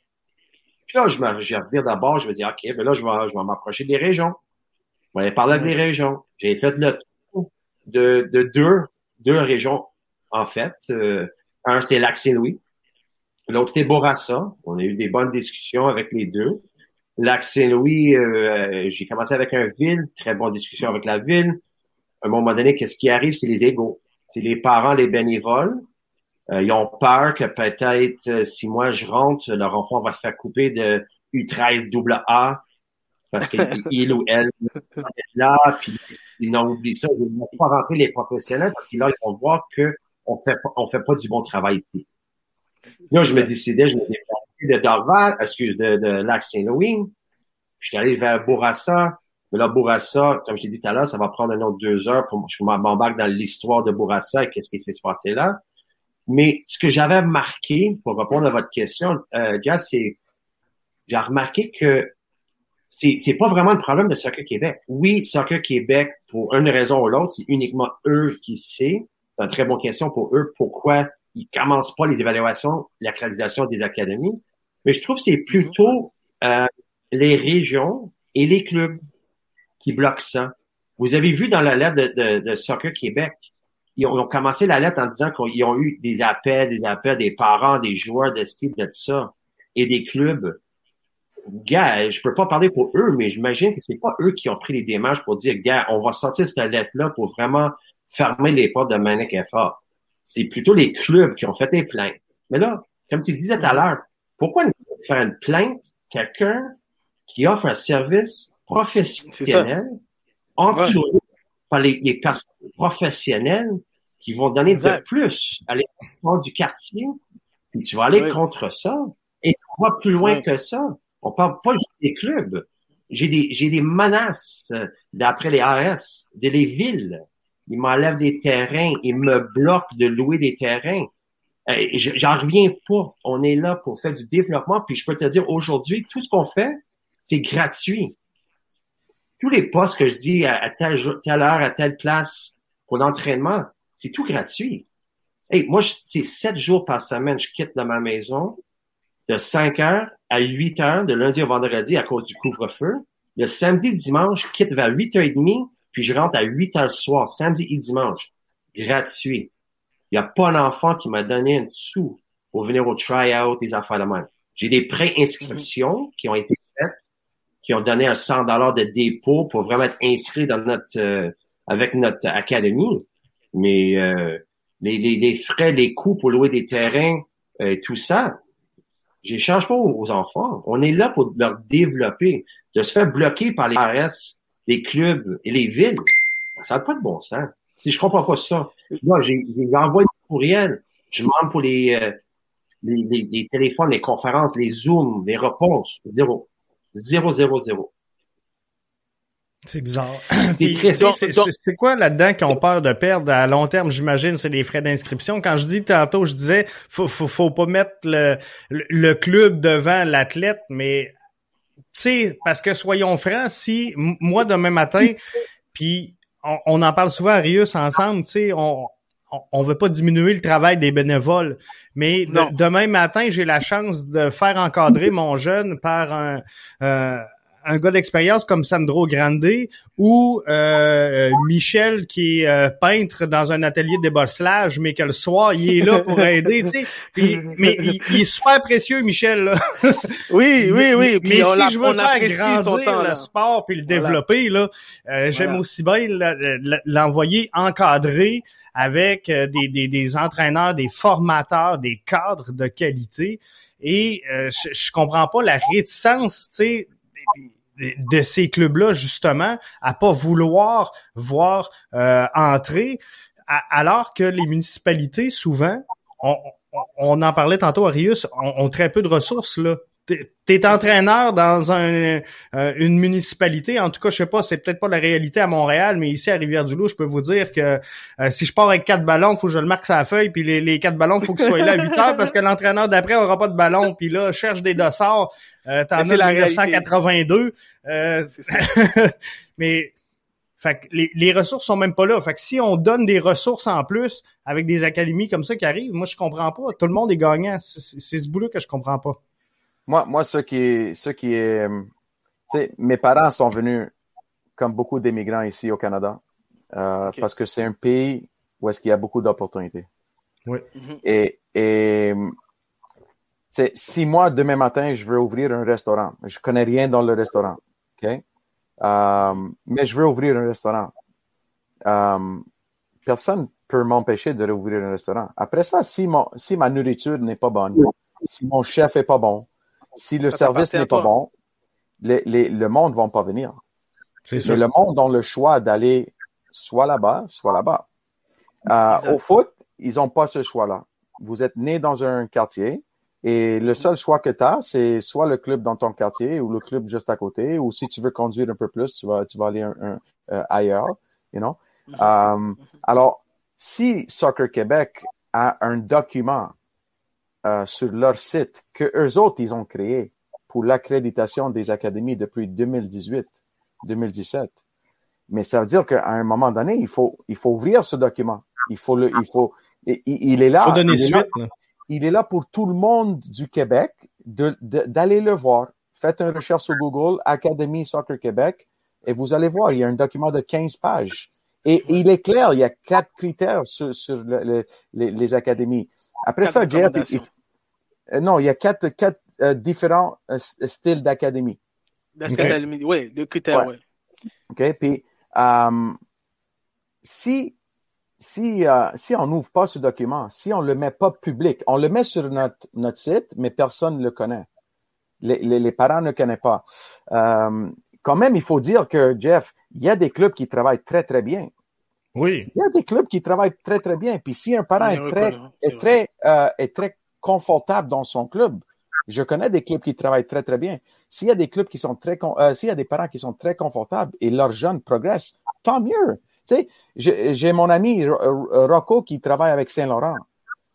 Puis là, je me je revire d'abord, je me dis, OK, ben là, je vais, je vais m'approcher des régions. Je vais aller parler avec des régions. J'ai fait le tour de, de deux, deux régions, en fait. Euh, un, c'était Lac-Saint-Louis. L'autre, c'était Bourassa. On a eu des bonnes discussions avec les deux. Lac Saint-Louis, euh, j'ai commencé avec un ville, très bonne discussion avec la ville. À un moment donné, qu'est-ce qui arrive, c'est les égaux. c'est les parents, les bénévoles. Euh, ils ont peur que peut-être euh, si moi je rentre, leur enfant va se faire couper de U13 double A parce qu'il ou elle est là, puis ils n'ont oublié ça. Ils ne vont pas rentrer les professionnels parce qu'ils vont voir que on fait on fait pas du bon travail ici. Là, je me décidais, je me déplaçais de Dorval, excuse, de, de Lac Saint-Louis. Je suis allé vers Bourassa. Mais là, Bourassa, comme je t'ai dit tout à l'heure, ça va prendre un autre deux heures pour je m'embarque dans l'histoire de Bourassa et qu'est-ce qui s'est passé là. Mais ce que j'avais remarqué, pour répondre à votre question, euh, Jeff, c'est j'ai remarqué que c'est, c'est pas vraiment le problème de Soccer Québec. Oui, Soccer Québec, pour une raison ou l'autre, c'est uniquement eux qui savent. C'est une très bonne question pour eux pourquoi ils commencent pas les évaluations, l'accréditation des académies. Mais je trouve que c'est plutôt euh, les régions et les clubs qui bloquent ça. Vous avez vu dans la lettre de, de, Soccer Québec, ils ont, commencé la lettre en disant qu'ils ont eu des appels, des appels des parents, des joueurs de style de ça et des clubs. Gars, je peux pas parler pour eux, mais j'imagine que c'est pas eux qui ont pris les démarches pour dire, gars, on va sortir cette lettre-là pour vraiment fermer les portes de Manic FA. C'est plutôt les clubs qui ont fait des plaintes. Mais là, comme tu disais tout à l'heure, pourquoi faire une plainte quelqu'un qui offre un service professionnel entouré par les, les, personnes professionnelles qui vont donner de plus à l'espoir du quartier. Puis tu vas aller contre ça. Et ça va plus loin que ça. On parle pas juste des clubs. J'ai des, j'ai des menaces euh, d'après les AS, de les villes. Ils m'enlèvent des terrains, ils me bloquent de louer des terrains. Euh, j'en reviens pas. On est là pour faire du développement. Puis je peux te dire aujourd'hui, tout ce qu'on fait, c'est gratuit. Tous les postes que je dis à, telle, telle heure, à telle place pour l'entraînement, c'est tout gratuit. Hey, moi, c'est sept jours par semaine, je quitte de ma maison de 5 heures à 8 heures, de lundi au vendredi à cause du couvre-feu. Le samedi, dimanche, je quitte vers 8h30, puis je rentre à 8 heures le soir, samedi et dimanche. Gratuit. Il n'y a pas un enfant qui m'a donné un sou pour venir au try-out des affaires de même. J'ai des pré-inscriptions qui ont été faites qui ont donné un 100 dollars de dépôt pour vraiment être inscrits dans notre euh, avec notre académie. Mais euh, les, les, les, frais, les coûts pour louer des terrains, euh, tout ça, j'échange pas aux enfants. On est là pour leur développer. De se faire bloquer par les RS, les clubs et les villes, ça n'a pas de bon sens. Si je comprends pas ça, moi, j'ai envoyé des courriels, je demande pour les, les, les, les, téléphones, les conférences, les Zooms, les réponses, zéro. 0-0-0. C'est bizarre. C'est quoi là-dedans qu'on peur de perdre à long terme? J'imagine c'est des frais d'inscription. Quand je dis tantôt, je disais faut, faut, faut pas mettre le, le club devant l'athlète, mais sais, parce que soyons francs, si moi demain matin, puis on, on, en parle souvent à Rius ensemble, tu sais, on, on veut pas diminuer le travail des bénévoles, mais demain matin, j'ai la chance de faire encadrer mon jeune par un, euh, un gars d'expérience comme Sandro Grande ou euh, Michel qui est euh, peintre dans un atelier de bosselage, mais que le soir, il est là pour aider, tu sais. mais il, est super précieux, Michel. Là. Oui, oui, oui. mais si je veux faire grandir le sport puis le développer, là, j'aime aussi bien l'envoyer encadrer avec euh, des, des, des, entraîneurs, des formateurs, des cadres de qualité. Et euh, je, je comprends pas la réticence, tu sais, de ces clubs-là, justement, à pas vouloir voir euh, entrer, alors que les municipalités, souvent, on, on, en parlait tantôt à Rius, ont très peu de ressources, là t'es entraîneur dans un, euh, une municipalité. En tout cas, je sais pas, c'est peut-être pas la réalité à Montréal, mais ici à Rivière-du-Loup, je peux vous dire que euh, si je pars avec quatre ballons, faut que je le marque sur la feuille, puis les, les quatre ballons, faut qu'ils soient là à 8 heures parce que l'entraîneur d'après aura pas de ballon. Puis là, cherche des dossards. Euh, T'en as 1982. Euh, mais fait que les, les, ressources sont même pas là. Fait que si on donne des ressources en plus avec des académies comme ça qui arrivent, moi je comprends pas. Tout le monde est gagnant. C'est ce bout-là que je comprends pas. Moi, moi, ce qui est, ce qui est, mes parents sont venus comme beaucoup d'immigrants ici au Canada, euh, parce que c'est un pays où est-ce qu'il y a beaucoup d'opportunités. Oui. Mhm. Et, et si moi, demain matin, je veux ouvrir un restaurant, je connais rien dans le restaurant, OK? Euh, mais je veux ouvrir un restaurant. Euh, personne peut m'empêcher de rouvrir un restaurant. Après ça, si, mon, si ma nourriture n'est pas bonne, si mon chef est pas bon, si le service n'est pas bon, les, les, le monde ne va pas venir. Mais le monde a le choix d'aller soit là-bas, soit là-bas. Euh, au foot, ils n'ont pas ce choix-là. Vous êtes né dans un quartier et le seul choix que tu as, c'est soit le club dans ton quartier ou le club juste à côté, ou si tu veux conduire un peu plus, tu vas, tu vas aller un, euh, ailleurs, you know. Um, alors, si Soccer Québec a un document euh, sur leur site que eux autres, ils ont créé pour l'accréditation des académies depuis 2018, 2017, mais ça veut dire qu'à un moment donné, il faut, il faut ouvrir ce document. Il faut le, il faut, il, est là. Il faut donner suite. il est là pour tout le monde du Québec d'aller le voir. Faites une recherche sur Google, Académie Soccer Québec, et vous allez voir, il y a un document de 15 pages. Et il est clair, il y a quatre critères sur, sur les, académies. Après ça, Jeff, euh, non, il y a quatre, quatre euh, différents euh, styles d'académie. D'académie, oui, de critères, oui. OK, puis si si, si on n'ouvre pas ce document, si on le met pas public, on le met sur notre, notre site, mais personne ne le connaît. Les, les, les parents ne connaissent pas quand même, il faut dire que, Jeff, il y a des clubs qui travaillent très, très bien. Oui. Il y a des clubs qui travaillent très, très bien. Puis si un parent est très, est, très, euh, est très confortable dans son club, je connais des clubs qui travaillent très, très bien. S'il y a des clubs qui sont très, euh, y a des parents qui sont très confortables et leurs jeunes progressent, tant mieux. Tu sais, j'ai mon ami Rocco qui travaille avec Saint-Laurent.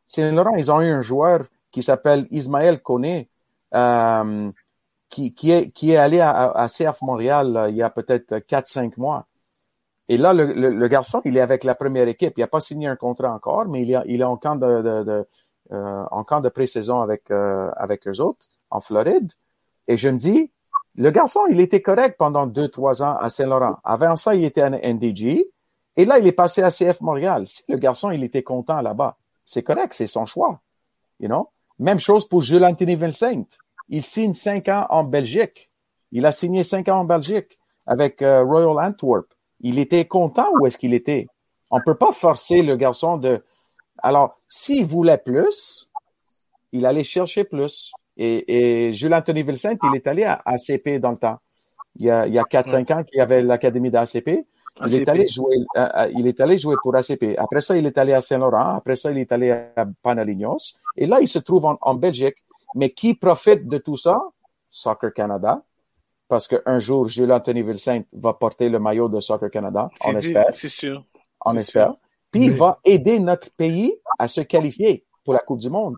Saint-Laurent, ils ont eu un joueur qui s'appelle Ismaël Koné. Euh, qui, est, qui est allé à, CF Montréal euh, il y a peut-être 4-5 mois. Et là, le, garçon, il est avec la première équipe. Il n'a pas signé un contrat encore, mais il, est, il est en camp de, euh, en camp de pré-saison avec, euh, avec eux autres, en Floride. Et je me dis, le garçon, il était correct pendant 2-3 ans à Saint-Laurent. Avant ça, il était à NDG. Et là, il est passé à CF Montréal. Si le garçon, il était content là-bas, c'est correct, c'est son choix. You know? Même chose pour Jules Anthony Vincent il signe cinq ans en Belgique. Il a signé cinq ans en Belgique avec euh, Royal Antwerp. Il était content où est-ce qu'il était? On peut pas forcer le garçon de. Alors, s'il voulait plus, il allait chercher plus. Et, et Jules Anthony Vincent, il est allé à ACP dans le temps. Il y a, il y a 4-5 ans qu'il y avait l'académie d'ACP. Il est allé jouer, euh, euh, il est allé jouer pour ACP. Après ça, il est allé à Saint-Laurent. Après ça, il est allé à Panalignos. Et là, il se trouve en Belgique. Mais qui profite de tout ça? Soccer Canada. Parce qu'un jour, Jules Anthony Vincent va porter le maillot de Soccer Canada. On espère. C'est sûr. On espère. Puis il va aider notre pays à se qualifier pour la Coupe du Monde.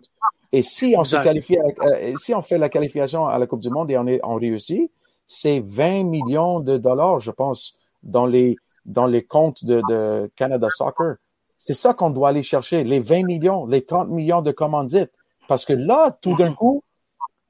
Et si on se qualifie, euh, si on fait la qualification à la Coupe du Monde et on, est, on réussit, c'est 20 millions de dollars, je pense, dans les, dans les comptes de, de Canada Soccer. C'est ça qu'on doit aller chercher, les 20 millions, les 30 millions de commandites. Parce que là, tout d'un coup,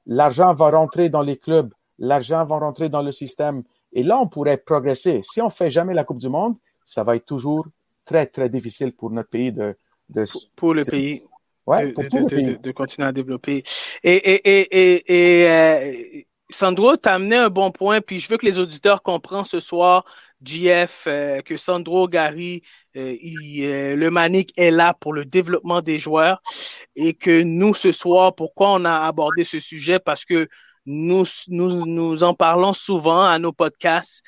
l'argent va rentrer dans les clubs, l'argent va rentrer dans le système. Et là, on pourrait progresser. Si on fait jamais la Coupe du Monde, ça va être toujours très, très difficile pour notre pays de... de pour le pays. Ouais, de, pour de, pays. de, continuer à développer. Et, et, et, et, euh, Sandro, tu as amené un bon point, puis je veux que les auditeurs comprennent ce soir GF, euh, que Sandro Gary, euh, euh, le Manic est là pour le développement des joueurs et que nous, ce soir, pourquoi on a abordé ce sujet? Parce que nous, nous, nous en parlons souvent à nos podcasts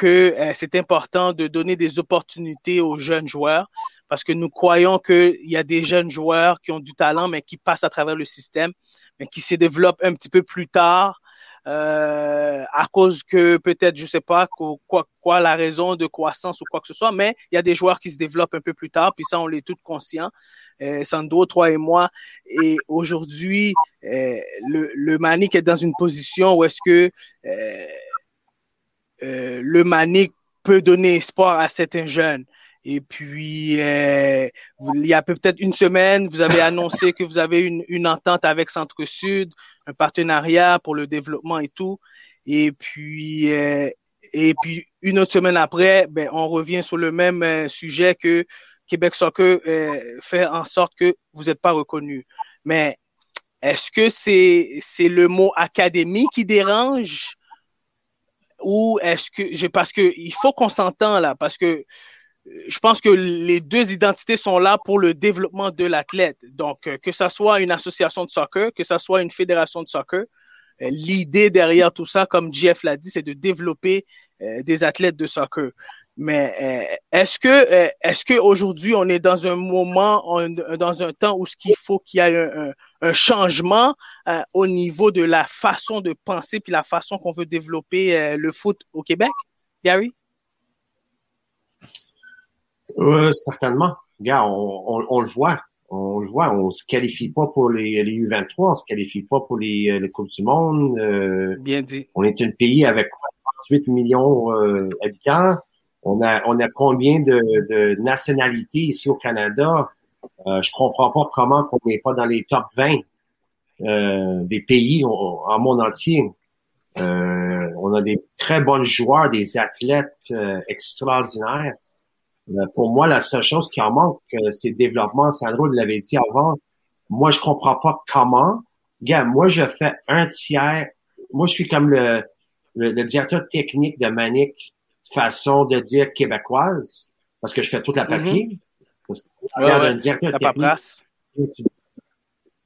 que c'est important de donner des opportunités aux jeunes joueurs parce que nous croyons qu'il y a des jeunes joueurs qui ont du talent, mais qui passent à travers le système, mais qui se développent un petit peu plus tard euh, à cause que peut-être, je sais pas quoi, quoi la raison de croissance ou quoi que ce soit, mais il y a des joueurs qui se développent un peu plus tard, puis ça, on l'est tous conscients. Euh, Sando, toi et moi. Et aujourd'hui, euh, le, le Manic est dans une position où est-ce que euh, euh, le Manic peut donner espoir à certains jeunes. Et puis, euh, il y a peut-être une semaine, vous avez annoncé que vous avez une, entente avec Centre-Sud un partenariat pour le développement et tout. Et puis, euh, et puis une autre semaine après, ben, on revient sur le même sujet que Québec Soccer fait en sorte que vous n'êtes pas reconnu. Mais est-ce que c'est c'est le mot académie qui dérange? Ou est-ce que parce que il faut qu'on s'entend là parce que je pense que les deux identités sont là pour le développement de l'athlète. Donc, euh, que ça soit une association de soccer, que ça soit une fédération de soccer, euh, l'idée derrière tout ça, comme Jeff l'a dit, c'est de développer euh, des athlètes de soccer. Mais est-ce que est-ce que aujourd'hui on est dans un moment, dans un temps où ce qu'il faut qu'il y ait un, un changement au niveau de la façon de penser puis la façon qu'on veut développer le foot au Québec, Gary? Euh, certainement. Regarde, on, on, le voit. On le voit. On se qualifie pas pour les, les U23, on se qualifie pas pour les, les Coupes du Monde. Euh, Bien dit. On est un pays avec 38 millions euh, d'habitants. On a, on a combien de, de nationalités ici au Canada? Euh, je comprends pas comment on n'est pas dans les top 20 euh, des pays en monde entier. Euh, on a des très bons joueurs, des athlètes extraordinaires. Euh, pour moi, la seule chose qui en manque, euh, c'est le développement. Sandro l'avait dit avant. Moi, je comprends pas comment. Gars, moi, je fais un tiers. Moi, je suis comme le, le, directeur technique de Manic, façon de dire québécoise, parce que je fais toute la papier. Mm Parce que, directeur technique,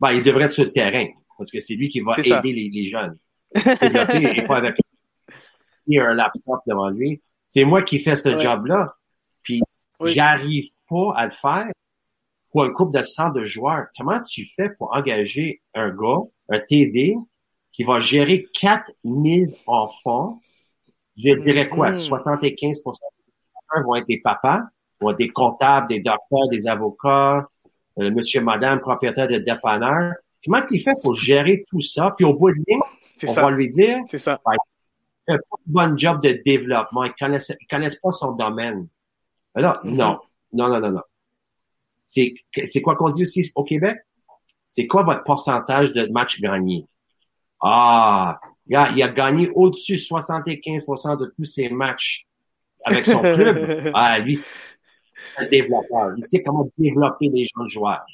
ben, il devrait être sur le terrain, parce que c'est lui qui va aider les, les, jeunes. et pas avec un laptop devant lui. C'est moi qui fais ce job-là. Puis j'arrive pas à le faire pour un couple de 100 de joueurs. Comment tu fais pour engager un gars, un TD, qui va gérer 4000 enfants? Je dirais quoi? 75% mm-hmm. vont être des papas, des comptables, des docteurs, des avocats, euh, monsieur, madame, propriétaire de dépanneur. Comment il fait pour gérer tout ça? Puis au bout de ligne, on va lui dire, c'est ça. pas un bon job de développement. Il connaissent, il connaissent pas son domaine. Alors, mm-hmm. non, non, non, non, non. C'est, c'est quoi qu'on dit aussi au Québec? C'est quoi votre pourcentage de matchs gagnés? Ah, il a, il a gagné au-dessus de 75% de tous ses matchs avec son club. ah, lui, un développeur. Il sait comment développer les jeunes joueurs.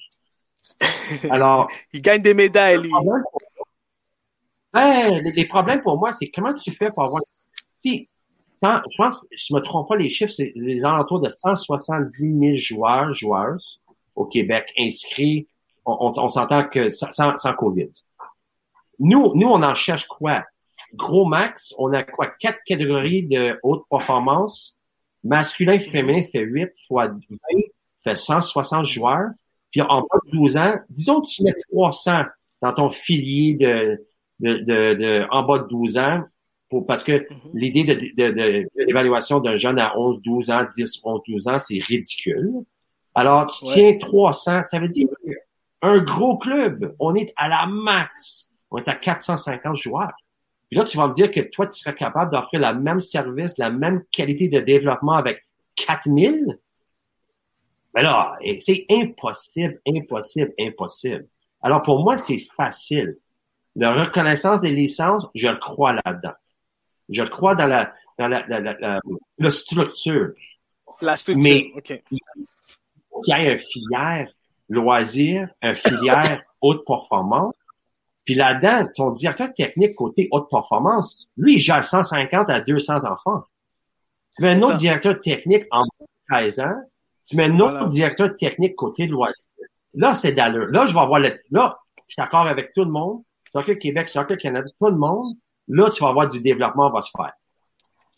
Alors. il gagne des médailles, lui. Les, les, problèmes pour moi, c'est comment tu fais pour avoir. Si je pense, je me trompe pas, les chiffres, c'est les alentours de 170 000 joueurs, joueuses au Québec inscrits. On, s'entend que sans, sans, COVID. Nous, nous, on en cherche quoi? Gros max, on a quoi? Quatre catégories de haute performance. Masculin et féminin fait 8 fois 20, fait 160 joueurs. Puis en bas de 12 ans, disons que tu mets 300 dans ton filier de, de, de, de en bas de 12 ans, parce que mhm. l'idée de, de, de, l'évaluation d'un jeune à 11, 12 ans, 10, 11, 12 ans, c'est ridicule. Alors, tu tiens 300, ça veut dire un gros club, on est à la max, on est à 450 joueurs. Puis là, tu vas me dire que toi, tu serais capable d'offrir le même service, la même qualité de développement avec 4000? Mais là, c'est impossible, impossible, impossible. Alors, pour moi, c'est facile. La reconnaissance des licences, je le crois là-dedans. Je crois dans la, dans la, la, la, la structure. La structure, Mais il y ait un filière loisir, un filière haute performance. Puis là-dedans, ton directeur technique côté haute performance, lui, il gère 150 à 200 enfants. Tu mets un autre directeur technique en 13 ans, tu mets un autre directeur technique côté loisir. Là, c'est d'allure. Là, je vais avoir le, là, je suis d'accord avec tout le monde. Soccer Québec, Soccer Canada, tout le monde. Là, tu vas avoir du développement va se faire.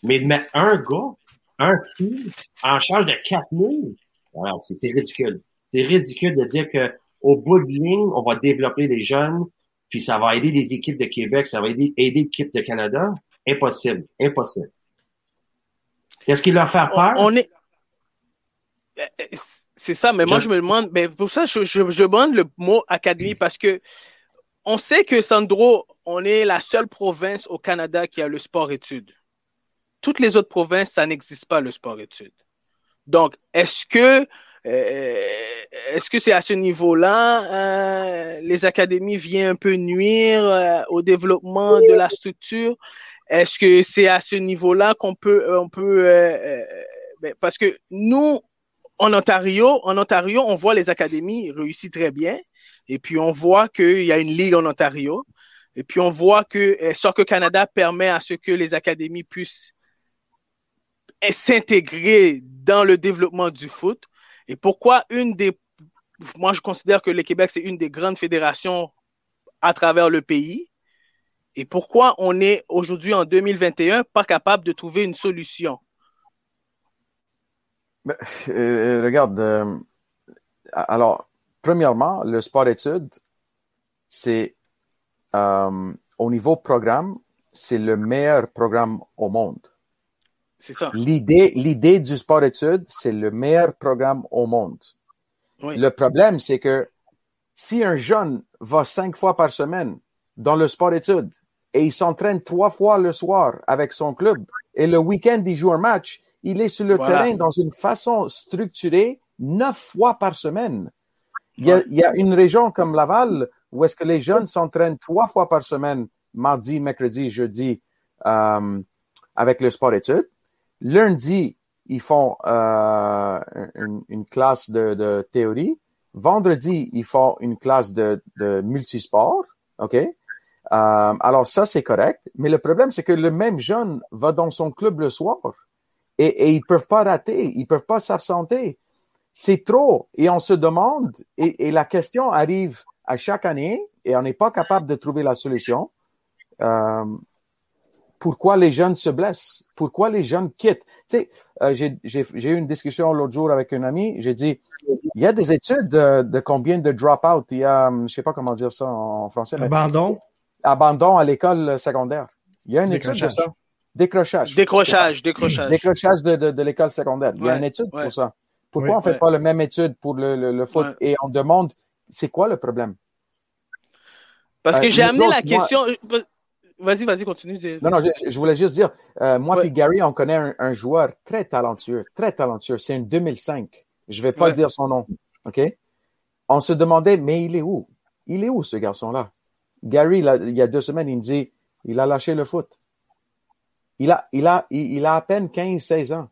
Mais de mettre un gars, un fou, en charge de 4000, alors c'est ridicule. C'est ridicule de dire que au bout de ligne, on va développer les jeunes, puis ça va aider les équipes de Québec, ça va aider, aider l'équipe de Canada. Impossible. Impossible. Qu'est-ce qui leur fait peur? On, est. C'est ça, mais moi je me demande, mais pour ça je, je, je demande le mot académie parce que on sait que Sandro, on est la seule province au Canada qui a le sport-études. Toutes les autres provinces, ça n'existe pas le sport-études. Donc, est-ce que euh, est-ce que c'est à ce niveau-là euh, les académies viennent un peu nuire euh, au développement de la structure? Est-ce que c'est à ce niveau-là qu'on peut on peut ben, parce que nous en Ontario, en Ontario, on voit les académies réussir très bien. Et puis, on voit qu'il y a une ligue en Ontario. Et puis, on voit que euh, Soccer Canada permet à ce que les académies puissent s'intégrer dans le développement du foot et pourquoi une des moi je considère que le Québec c'est une des grandes fédérations à travers le pays. Et pourquoi on est aujourd'hui en 2021 pas capable de trouver une solution? Ben, euh, regarde euh, alors premièrement le sport études c'est euh, au niveau programme c'est le meilleur programme au monde c'est ça. L'idée, l'idée du sport études, c'est le meilleur programme au monde. Le problème, c'est que si un jeune va cinq fois par semaine dans le sport études et il s'entraîne trois fois le soir avec son club et le week-end il joue un match, il est sur le terrain dans une façon structurée neuf fois par semaine. Il y, a, il y a une région comme Laval où est-ce que les jeunes s'entraînent trois fois par semaine, mardi, mercredi, jeudi, euh, avec le sport études. Lundi, ils font euh, une, classe de, théorie. Vendredi, ils font une classe de, de multisport. OK? Euh, alors, ça, c'est correct. Mais le problème, c'est que le même jeune va dans son club le soir et, et ils peuvent pas rater, ils peuvent pas s'absenter. C'est trop. Et on se demande, et, et, la question arrive à chaque année et on n'est pas capable de trouver la solution. Euh, pourquoi les jeunes se blessent, pourquoi les jeunes quittent. Tu sais, euh, j'ai eu une discussion l'autre jour avec un ami, j'ai dit, il y a des études de, combien de drop-out, il y a, hum, je sais pas comment dire ça en français. Abandon. abandon à l'école secondaire. Il y a une étude de ça. Décrochage. Décrochage, décrochage. Décrochage de, de, l'école secondaire. Il y a une étude pour ça. Pourquoi on on fait pas la même étude pour le, le, foot? Et on demande c'est quoi le problème? Parce que euh, j'ai amené la question. Vas-y, vas-y, continue. Non, non, je, voulais juste dire, euh, moi et Gary, on connaît un, joueur très talentueux, très talentueux. C'est un 2005. Je vais pas dire son nom, OK? On se demandait, mais il est où? Il est où, ce garçon-là? Gary, il y a deux semaines, il me dit, il a lâché le foot. Il a, il a, il, a à peine 15, 16 ans.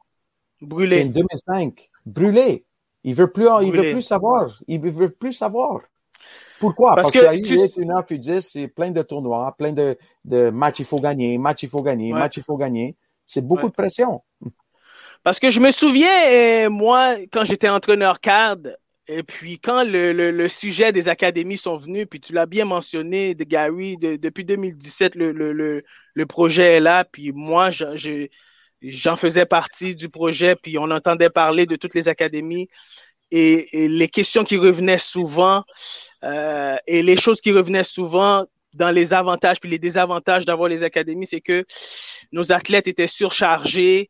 Brûlé. C'est un 2005. Brûlé. Il veut plus, il veut plus savoir. Il veut plus savoir. Pourquoi? Parce, Parce qu'il y a eu une heure, 10 c'est plein de tournois, plein de, de matchs, il faut gagner, match, il faut gagner, match, il faut gagner. C'est beaucoup de pression. Parce que je me souviens, euh, moi, quand j'étais entraîneur cadre, et puis quand le, le, sujet des académies sont venus, puis tu l'as bien mentionné, de Gary, depuis 2017, le, le, le, projet est là, puis moi, j'en faisais partie du projet, puis on entendait parler de toutes les académies et, les questions qui revenaient souvent euh, et les choses qui revenaient souvent dans les avantages puis les désavantages d'avoir les académies, c'est que nos athlètes étaient surchargés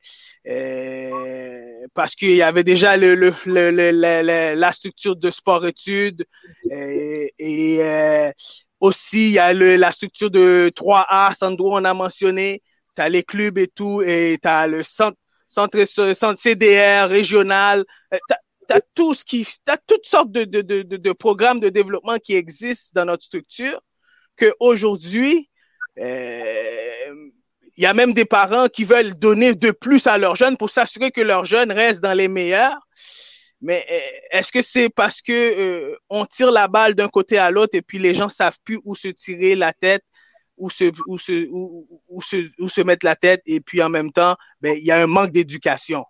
euh, parce qu'il y avait déjà le, le, le, la structure de sport-études euh, et, euh, aussi il y a la structure de 3A, Sandro on a mentionné, tu as les clubs et tout et tu as le centre, centre, centre CDR régional, tu tout ce qui, as toutes sortes de, de, de, de, programmes de développement qui existent dans notre structure que aujourd'hui, euh, il y a même des parents qui veulent donner de plus à leurs jeunes pour s'assurer que leurs jeunes restent dans les meilleurs. Mais euh, est-ce que c'est parce que euh, on tire la balle d'un côté à l'autre et puis les gens savent plus où se tirer la tête, où se se se où se mettre la tête et puis en même temps, ben il y a un manque d'éducation?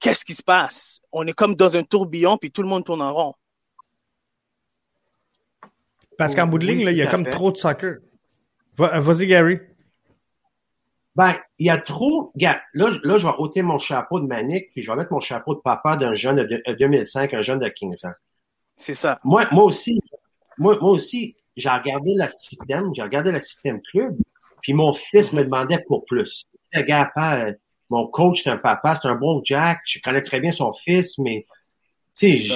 Qu'est-ce qui se passe? On est comme dans un tourbillon, puis tout le monde tourne en rond. Parce qu'en bout de ligne, il y a comme trop de soccer. Euh, vas-y, Gary. Ben, il y a trop. Là, là, je vais ôter mon chapeau de manique, puis je vais mettre mon chapeau de papa d'un jeune de 2005, un jeune de 15 ans. C'est ça. Moi, moi aussi, moi, moi aussi, j'ai regardé le système, j'ai regardé le système club, puis mon fils me demandait pour plus. Le gars, pas, mon coach, c'est un papa, c'est un bon Jack, je connais très bien son fils, mais tu sais,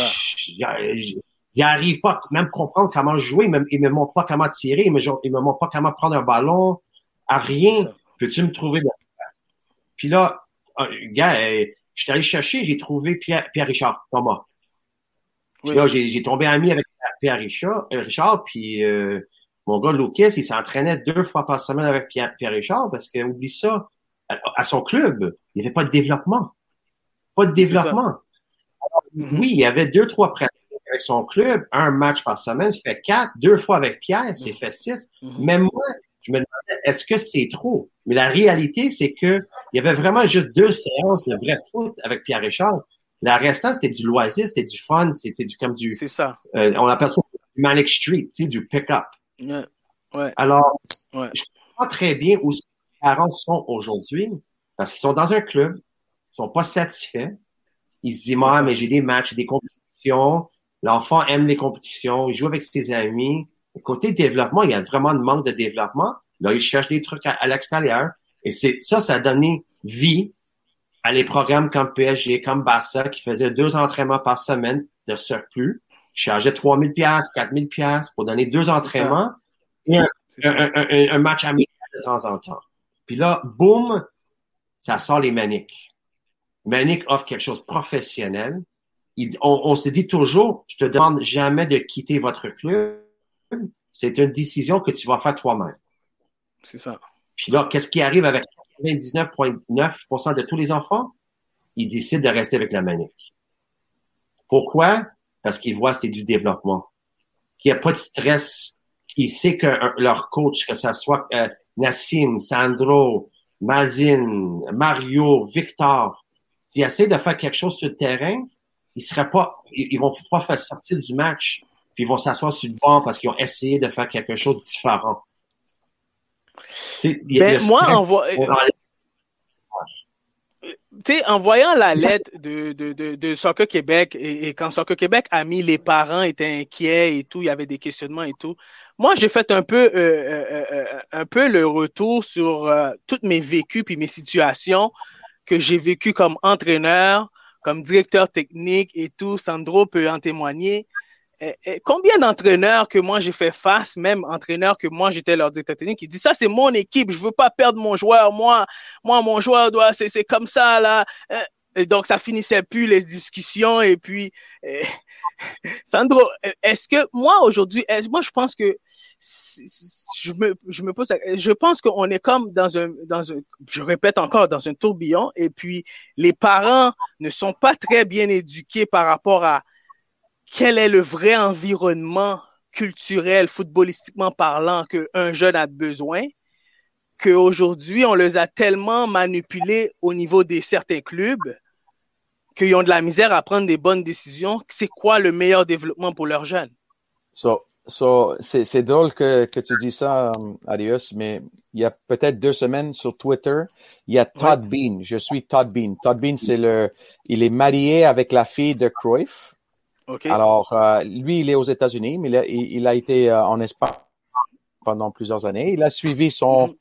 il arrive pas même comprendre comment jouer, il me, me montre pas comment tirer, il me, il me montre pas comment prendre un ballon, à rien. Peux-tu me trouver de... Puis là, gars, euh, je suis allé chercher, j'ai trouvé Pierre, Pierre Richard, Thomas. Puis là, j'ai tombé ami avec Pierre Richard, euh, Richard puis euh, mon gars Lucas, il s'entraînait deux fois par semaine avec Pierre, Pierre Richard parce que oublie ça, à, son club, il n'y avait pas de développement. Pas de développement. Mm-hmm. Oui, il y avait deux, trois pratiques avec son club, un match par semaine, ça fait quatre, deux fois avec Pierre, c'est fait six. Même moi, je me demandais, est-ce que c'est trop? Mais la réalité, c'est que il y avait vraiment juste deux séances de vrai foot avec Pierre Richard. Le restant, c'était du loisir, c'était du fun, c'était du comme du. C'est ça. Euh, on appelle ça du Manic Street, tu sais, du pick-up. Ouais. ouais. Alors, ouais. je comprends très bien où parents sont aujourd'hui parce qu'ils sont dans un club, ils sont pas satisfaits. Ils se disent, ah, mais j'ai des matchs, des compétitions. L'enfant aime les compétitions, il joue avec ses amis. Côté développement, il y a vraiment un manque de développement. Là, ils cherchent des trucs à, à l'extérieur. Et c'est ça, ça a donné vie à les programmes comme PSG, comme Barça, qui faisaient deux entraînements par semaine de surplus, chargeaient 3000 pièces, 4000 pièces pour donner deux entraînements et un, un, un, un, match amical de temps en temps. Puis là, boum, ça sort les maniques. Manique offre quelque chose de professionnel. Il, on, on se dit toujours, je te demande jamais de quitter votre club. C'est une décision que tu vas faire toi-même. C'est ça. Puis là, qu'est-ce qui arrive avec 99,9% de tous les enfants? Ils décident de rester avec la manique. Pourquoi? Parce qu'ils voient c'est du développement. Qu'il n'y a pas de stress. Qu'ils savent que leur coach, que ce soit euh, Nassim, Sandro, Mazine, Mario, Victor, s'ils essaient de faire quelque chose sur le terrain, ils seraient pas, ils, vont pas faire sortir du match, puis ils vont s'asseoir sur le banc parce qu'ils ont essayé de faire quelque chose de différent. Ben, moi, en voyant la lettre de, de, de, de Soccer Québec et, et, quand Soccer Québec a mis les parents étaient inquiets et tout, il y avait des questionnements et tout. Moi, j'ai fait un peu, euh, euh, euh, un peu le retour sur euh, toutes mes vécus puis mes situations que j'ai vécues comme entraîneur, comme directeur technique et tout. Sandro peut en témoigner. Eh, eh, combien d'entraîneurs que moi j'ai fait face, même entraîneurs que moi j'étais leur directeur technique, qui dit ça c'est mon équipe, je veux pas perdre mon joueur, moi, moi mon joueur doit, c'est comme ça là. Eh, donc ça finissait plus les discussions et puis Sandro, est-ce que moi aujourd'hui, moi je pense que je me, je me pose, je pense qu'on est comme dans un, dans un, je répète encore, dans un tourbillon et puis les parents ne sont pas très bien éduqués par rapport à quel est le vrai environnement culturel, footballistiquement parlant, qu'un jeune a besoin, qu'aujourd'hui, on les a tellement manipulés au niveau des certains clubs qu'ils ont de la misère à prendre des bonnes décisions. C'est quoi le meilleur développement pour leurs jeunes? So, so, c'est drôle que, que tu dis ça, um, Arius, mais il y a peut-être deux semaines sur Twitter, il y a Todd ouais. Bean. Je suis Todd Bean. Todd Bean, c'est le, il est marié avec la fille de Cruyff. Okay. Alors, euh, lui, il est aux États-Unis, mais il a, il a été euh, en Espagne pendant plusieurs années. Il a suivi son euh,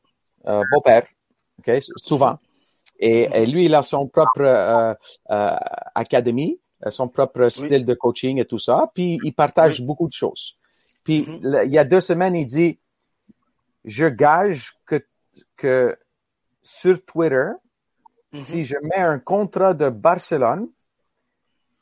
beau-père, okay, souvent. Et, et, lui, il a son propre euh, euh, académie, son propre style oui. de coaching et tout ça. Puis, il partage oui. beaucoup de choses. Puis, mm -hmm. il y a deux semaines, il dit, je gage que, que sur Twitter, mm -hmm. si je mets un contrat de Barcelone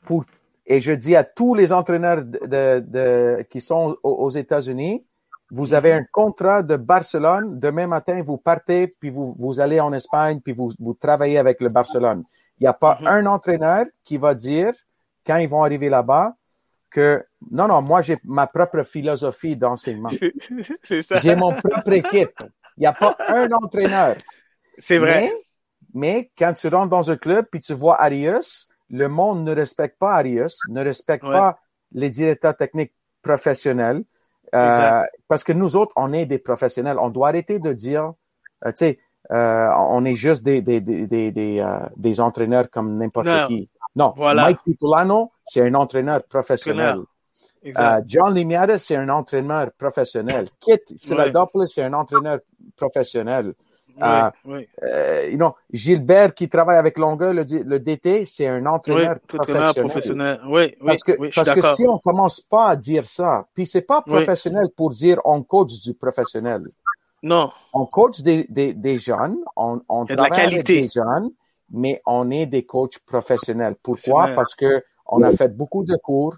pour et je dis à tous les entraîneurs de, de, de qui sont aux, États-Unis, vous avez un contrat de Barcelone. Demain matin, vous partez, puis vous, vous allez en Espagne, puis vous, vous travaillez avec le Barcelone. Il n'y a pas mm -hmm. un entraîneur qui va dire, quand ils vont arriver là-bas, que non, non, moi, j'ai ma propre philosophie d'enseignement. J'ai mon propre équipe. Il n'y a pas un entraîneur. C'est vrai. Mais, mais, quand tu rentres dans un club, puis tu vois Arius, le monde ne respecte pas Arius, ne respecte ouais. pas les directeurs techniques professionnels. Euh, parce que nous autres, on est des professionnels. On doit arrêter de dire, euh, tu sais, euh, on est juste des, des, des, des, des, des entraîneurs comme n'importe qui. Non, voilà. Mike Pitulano, c'est un entraîneur professionnel. John Limiada, c'est un entraîneur professionnel. Kit Siladopoulos, ouais. c'est un entraîneur professionnel. Euh, oui, euh, you know, Gilbert qui travaille avec Longueuil, le, le DT, c'est un entraîneur oui, professionnel. professionnel. Oui, parce que, oui, parce que si on commence pas à dire ça, puis c'est pas professionnel pour dire on coach du professionnel. Non. On coach des, des, des jeunes, on, on travaille avec des jeunes, mais on est des coachs professionnels. Pourquoi? Parce que on a fait beaucoup de cours,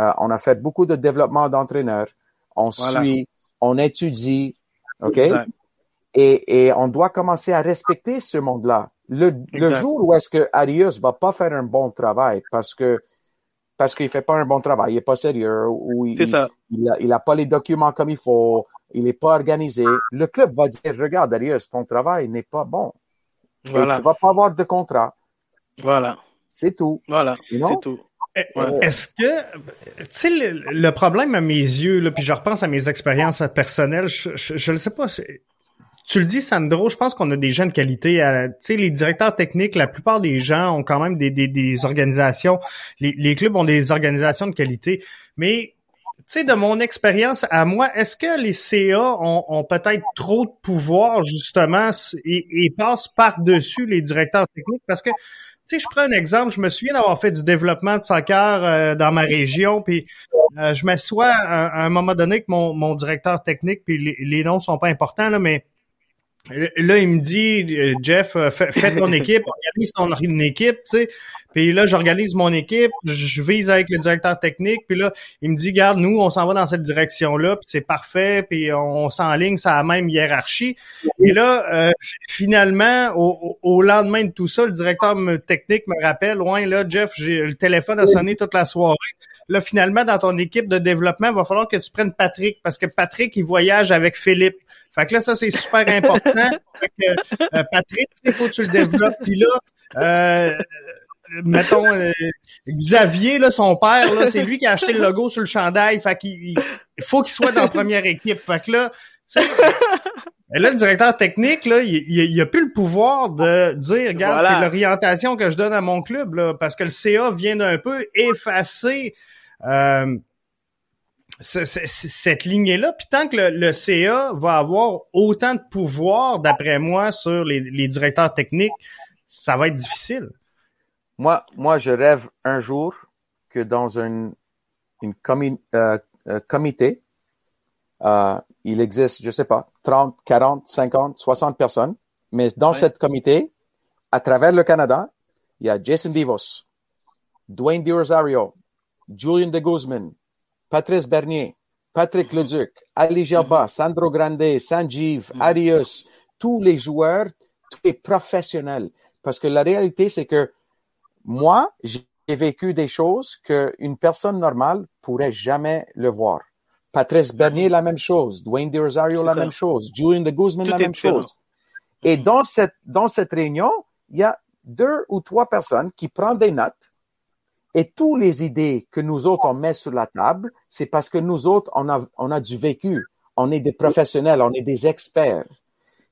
euh, on a fait beaucoup de développement d'entraîneurs, on voilà. suit, on étudie, OK? Exact. Et, et, on doit commencer à respecter ce monde-là. Le, le, jour où est-ce que Arius va pas faire un bon travail parce que parce qu'il fait pas un bon travail, il est pas sérieux, ou il, ça. il, a, il a pas les documents comme il faut, il est pas organisé, le club va dire regarde Arius, ton travail n'est pas bon. Voilà. tu vas pas avoir de contrat. Voilà. C'est tout. Voilà, c'est tout. Eh, est-ce que, tu sais, le, problème à mes yeux, là, puis je repense à mes expériences personnelles, je ne sais pas, tu le dis, Sandro, je pense qu'on a des gens de qualité. Tu sais, les directeurs techniques, la plupart des gens ont quand même des, des, organisations. Les, clubs ont des organisations de qualité. Mais, tu sais, de mon expérience à moi, est-ce que les CA ont, ont peut-être trop de pouvoir, justement, et, et passent par-dessus les directeurs techniques? Parce que tu sais, je prends un exemple. Je me souviens d'avoir fait du développement de soccer euh, dans ma région, puis euh, je m'assois à, un moment donné que mon, mon directeur technique, puis les, les noms sont pas importants là, mais Là, il me dit, euh, Jeff, euh, fais, ton équipe, organise ton équipe, tu sais. Puis là, j'organise mon équipe, je vise avec le directeur technique, puis là, il me dit, garde, nous, on s'en va dans cette direction-là, puis c'est parfait, puis on, s'enligne ça la même hiérarchie. Et là, euh, finalement, au, lendemain de tout ça, le directeur technique me rappelle, ouais, là, Jeff, le téléphone a sonné toute la soirée. Là, finalement, dans ton équipe de développement, il va falloir que tu prennes Patrick, parce que Patrick, il voyage avec Philippe. Fait que là, ça, c'est super important. fait que, euh, Patrick, il faut que tu le développes. Puis là, euh, mettons, euh, Xavier, là, son père, là, c'est lui qui a acheté le logo sur le chandail. Fait qu'il il faut qu'il soit dans la première équipe. Fait que là, tu sais, là, le directeur technique, là, il, il, a plus le pouvoir de dire, regarde, c'est l'orientation que je donne à mon club, là, parce que le CA vient d'un peu effacer euh, cette lignée-là. Puis tant que le, CA va avoir autant de pouvoir, d'après moi, sur les, directeurs techniques, ça va être difficile. Moi, moi, je rêve un jour que dans un une euh, euh, comité, euh, il existe, je sais pas, 30, 40, 50, 60 personnes, mais dans cette comité, à travers le Canada, il y a Jason Divos, Dwayne DiRosario, Julian de Guzman, Patrice Bernier, Patrick Leduc, Ali Jabba, Sandro Grande, Sanjeev, Arius, tous les joueurs, tous les professionnels. Parce que la réalité, c'est que moi, j'ai vécu des choses qu'une personne normale pourrait jamais le voir. Patrice Bernier, la même chose. Dwayne De Rosario, la même chose. Julian de Guzman, la même chose. Et dans cette, dans cette réunion, il y a deux ou trois personnes qui prennent des notes et toutes les idées que nous autres, on met sur la table, c'est parce que nous autres, on a, on a du vécu. On est des professionnels, on est des experts.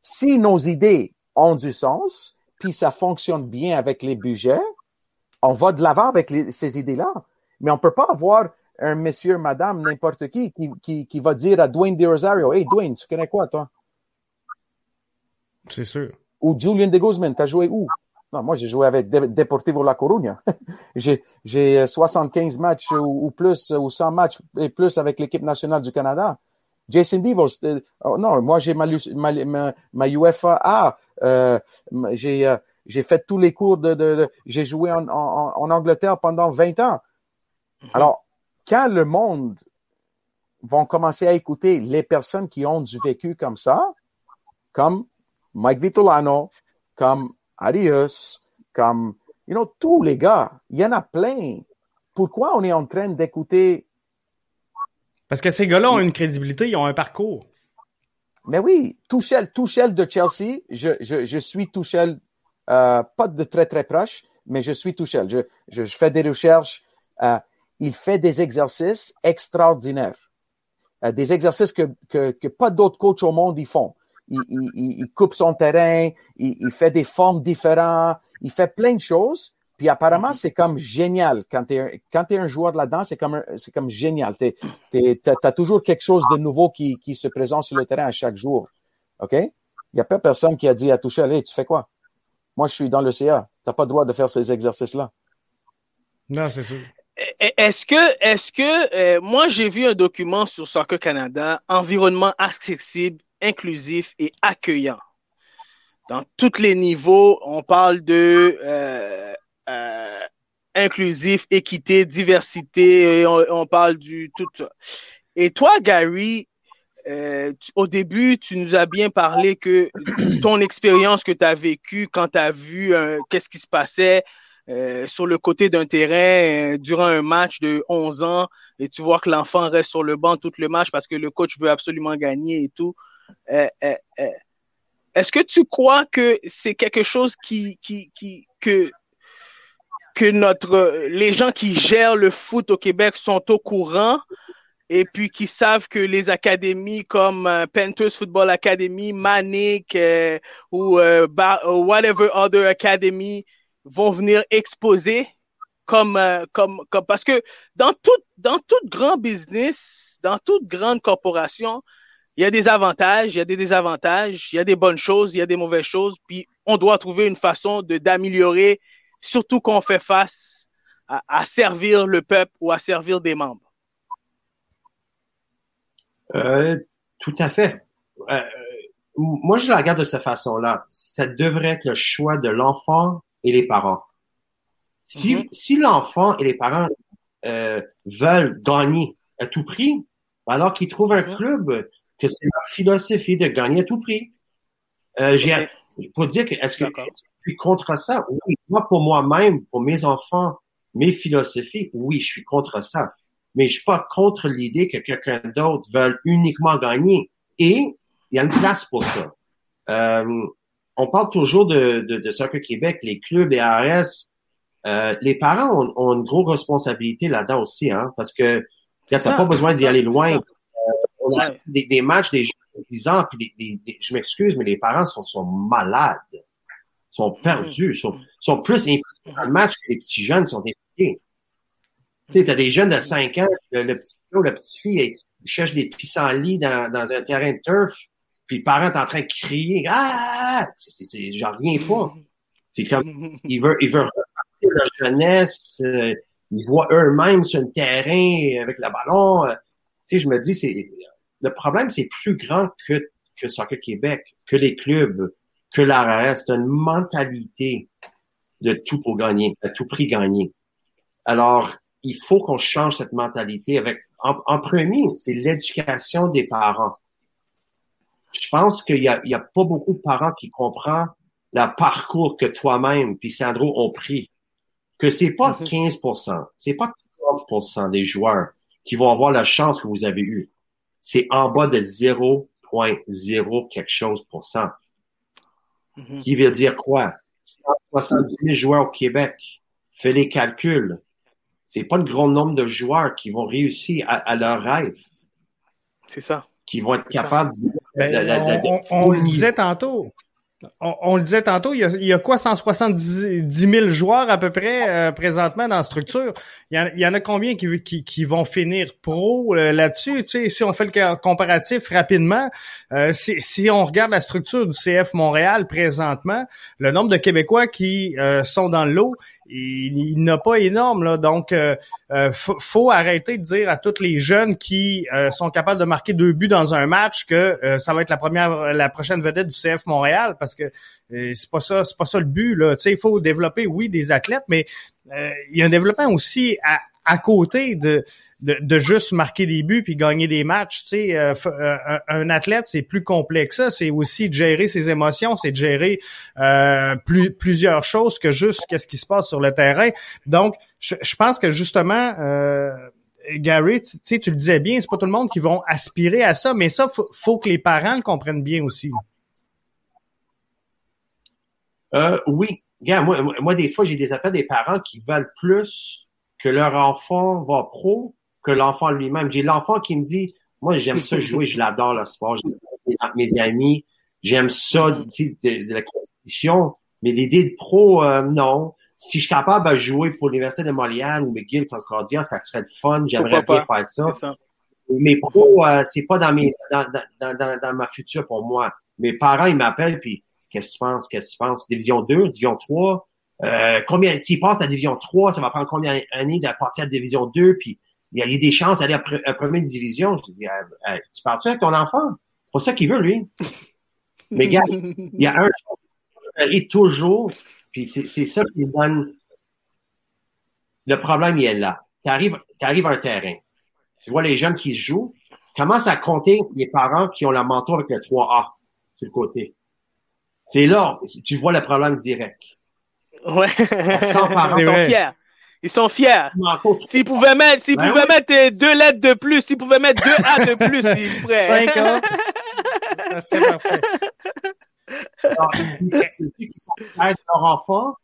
Si nos idées ont du sens, puis ça fonctionne bien avec les budgets, on va de l'avant avec ces idées-là. Mais on peut pas avoir un monsieur, madame, n'importe qui, qui, qui, qui, va dire à Dwayne De Rosario, Hey Dwayne, tu connais quoi, toi? C'est sûr. Ou Julian de Guzman, t'as joué où? Non, moi, j'ai joué avec Deportivo La Coruña. j'ai, j'ai 75 matchs ou, plus, ou 100 matchs et plus avec l'équipe nationale du Canada. Jason Divos, euh, oh, non, moi, j'ai ma, ma, ma, UFA A. Euh, j'ai, euh, j'ai fait tous les cours de, de, j'ai joué en, en, en, Angleterre pendant 20 ans. Mhm. Alors, quand le monde va commencer à écouter les personnes qui ont du vécu comme ça, comme Mike Vitolano, comme Arius, comme, you know, tous les gars, il y en a plein. Pourquoi on est en train d'écouter? Parce que ces gars-là ont une crédibilité, ils ont un parcours. Mais oui, Tuchel de Chelsea, je, je, je suis Tuchel, euh, pas de très très proche, mais je suis Tuchel. Je, je, je fais des recherches. Euh, il fait des exercices extraordinaires. Euh, des exercices que, que, que pas d'autres coachs au monde y font il, coupe son terrain, il, fait des formes différentes, il fait plein de choses. Puis apparemment, mhm. c'est comme génial. Quand tu es, quand es un joueur là-dedans, c'est comme, c'est comme génial. Tu as toujours quelque chose de nouveau qui, qui se présente sur le terrain à chaque jour. OK? Il n'y a pas personne qui a dit à toucher, allez, tu fais quoi? Moi, je suis dans le CA. Tu n'as pas le droit de faire ces exercices-là. Non, c'est sûr. Est-ce que, est-ce que, euh, moi j'ai vu un document sur Soccer Canada, environnement accessible inclusif et accueillant. Dans tous les niveaux, on parle de euh, euh, inclusif, équité, diversité, on, parle du tout. Et toi, Gary, euh, au début, tu nous as bien parlé que ton expérience que tu as vécue quand tu as vu qu'est-ce qui se passait sur le côté d'un terrain durant un match de 11 ans et tu vois que l'enfant reste sur le banc tout le match parce que le coach veut absolument gagner et tout. Euh, euh, euh, est-ce que tu crois que c'est quelque chose qui, que, notre, les gens qui gèrent le foot au Québec sont au courant et puis qui savent que les académies comme euh, Panthers Football Academy, Manic euh, ou euh, whatever other academy vont venir exposer comme, euh, comme, comme parce que dans tout, dans tout grand business, dans toute grande corporation, il y a des avantages, il y a des désavantages, il y a des bonnes choses, il y a des mauvaises choses, puis on doit trouver une façon de d'améliorer, surtout quand on fait face à, à, servir le peuple ou à servir des membres. Euh, tout à fait. Euh, moi, je la regarde de cette façon-là. Ça devrait être le choix de l'enfant et les parents. Si, si l'enfant et les parents euh, veulent gagner à tout prix, alors qu'ils trouvent un mm-hmm. club que c'est leur philosophie de gagner à tout prix. Euh, j'ai, pour dire que est-ce que je suis contre ça? Oui, moi pour moi-même, pour mes enfants, mes philosophies, oui, je suis contre ça. Mais je suis pas contre l'idée que quelqu'un d'autre veuille uniquement gagner. Et il y a une place pour ça. Euh, on parle toujours de, de, de Soccer Québec, les clubs, les ARS. Euh, les parents ont, ont, une grosse responsabilité là-dedans aussi, hein, parce que tu n'as pas besoin d'y aller loin des, des, matchs des gens de 10 ans, puis des, je m'excuse, mais les parents sont, sont malades, sont perdus, sont, sont plus impliqués dans le match que les petits jeunes sont impliqués. Tu sais, t'as des jeunes de 5 ans, le, petit gars, la petite fille, ils cherchent des pissenlits dans, dans un terrain de turf, puis le parent est en train de crier, ah, c'est, j'en reviens pas. C'est comme, ils veulent, ils veulent repartir leur jeunesse, euh, ils voient eux-mêmes sur un terrain avec le ballon. Euh, tu sais, je me dis, c'est, le problème, c'est plus grand que, que Soccer Québec, que les clubs, que l'ARS. C'est une mentalité de tout pour gagner, à tout prix gagner. Alors, il faut qu'on change cette mentalité avec, en, premier, c'est l'éducation des parents. Je pense qu'il y a, il y a pas beaucoup de parents qui comprennent le parcours que toi-même puis Sandro ont pris. Que c'est pas 15%, mm-hmm. c'est pas 30% des joueurs qui vont avoir la chance que vous avez eue c'est en bas de 0.0 quelque chose pour cent. Mm-hmm. Qui veut dire quoi? 170 000 joueurs au Québec. Fais les calculs. C'est pas le grand nombre de joueurs qui vont réussir à, leur rêve. C'est ça. Qui vont être capables de, ben, on, le disait tantôt. On, le disait tantôt, il y, a, quoi 170 000 joueurs à peu près euh, présentement dans la structure? Il y, en, a combien qui, qui, vont finir pro euh, là-dessus? Tu sais, si on fait le comparatif rapidement, euh, si, on regarde la structure du CF Montréal présentement, le nombre de Québécois qui sont dans l'eau, il, n'a pas énorme là, donc euh, euh faut, arrêter de dire à tous les jeunes qui euh, sont capables de marquer deux buts dans un match que euh, ça va être la première, la prochaine vedette du CF Montréal parce que c'est pas ça, c'est pas ça le but là. Il faut développer oui des athlètes, mais il y a un développement aussi à, à côté de de, juste marquer des buts puis gagner des matchs. Tu sais, euh, euh, un, athlète, c'est plus complexe ça. C'est aussi de gérer ses émotions, c'est de gérer euh, plus, plusieurs choses que juste qu'est-ce qui se passe sur le terrain. Donc, je, pense que justement, Gary, tu, sais, tu le disais bien, c'est pas tout le monde qui vont aspirer à ça, mais ça, faut, faut que les parents le comprennent bien aussi. oui. Moi, moi, des fois, j'ai des appels des parents qui veulent plus que leur enfant va pro que l'enfant lui-même. J'ai l'enfant qui me dit, moi, j'aime ça jouer, je l'adore le sport, j'aime ça mes amis, j'aime ça de, la compétition, mais l'idée de pro, euh, non. Si je suis capable de jouer pour l'Université de Montréal ou McGill Concordia, ça serait le fun, j'aimerais bien faire ça. Mais pro, euh, c'est pas dans mes dans, dans, dans, dans, ma future pour moi. Mes parents, ils m'appellent, puis qu'est-ce que tu penses, qu'est-ce que tu penses? Division 2, Division 3, euh, combien, s'ils passent à Division 3, ça va prendre combien d'années de passer à Division 2, puis il y a, des chances d'aller à, première division. Je dis, euh, tu parles-tu avec ton enfant? C'est pas ça qu'il veut, lui. Mais gars, il y a un qui toujours, puis c'est ça qui donne... Le problème, il est là. Tu arrives, arrives à un terrain. Tu vois les jeunes qui se jouent. Commence à compter les parents qui ont la mentor avec le 3A sur le côté. C'est là, tu vois le problème direct. Ouais. Sans parents. Ils sont fiers. Ils sont fiers. S'ils pouvaient mettre, s'ils ben pouvaient mettre deux lettres de plus, s'ils pouvaient mettre deux A de plus, ils feraient. Cinq ans. Ça parfait. Alors, qui sont fiers de leur enfant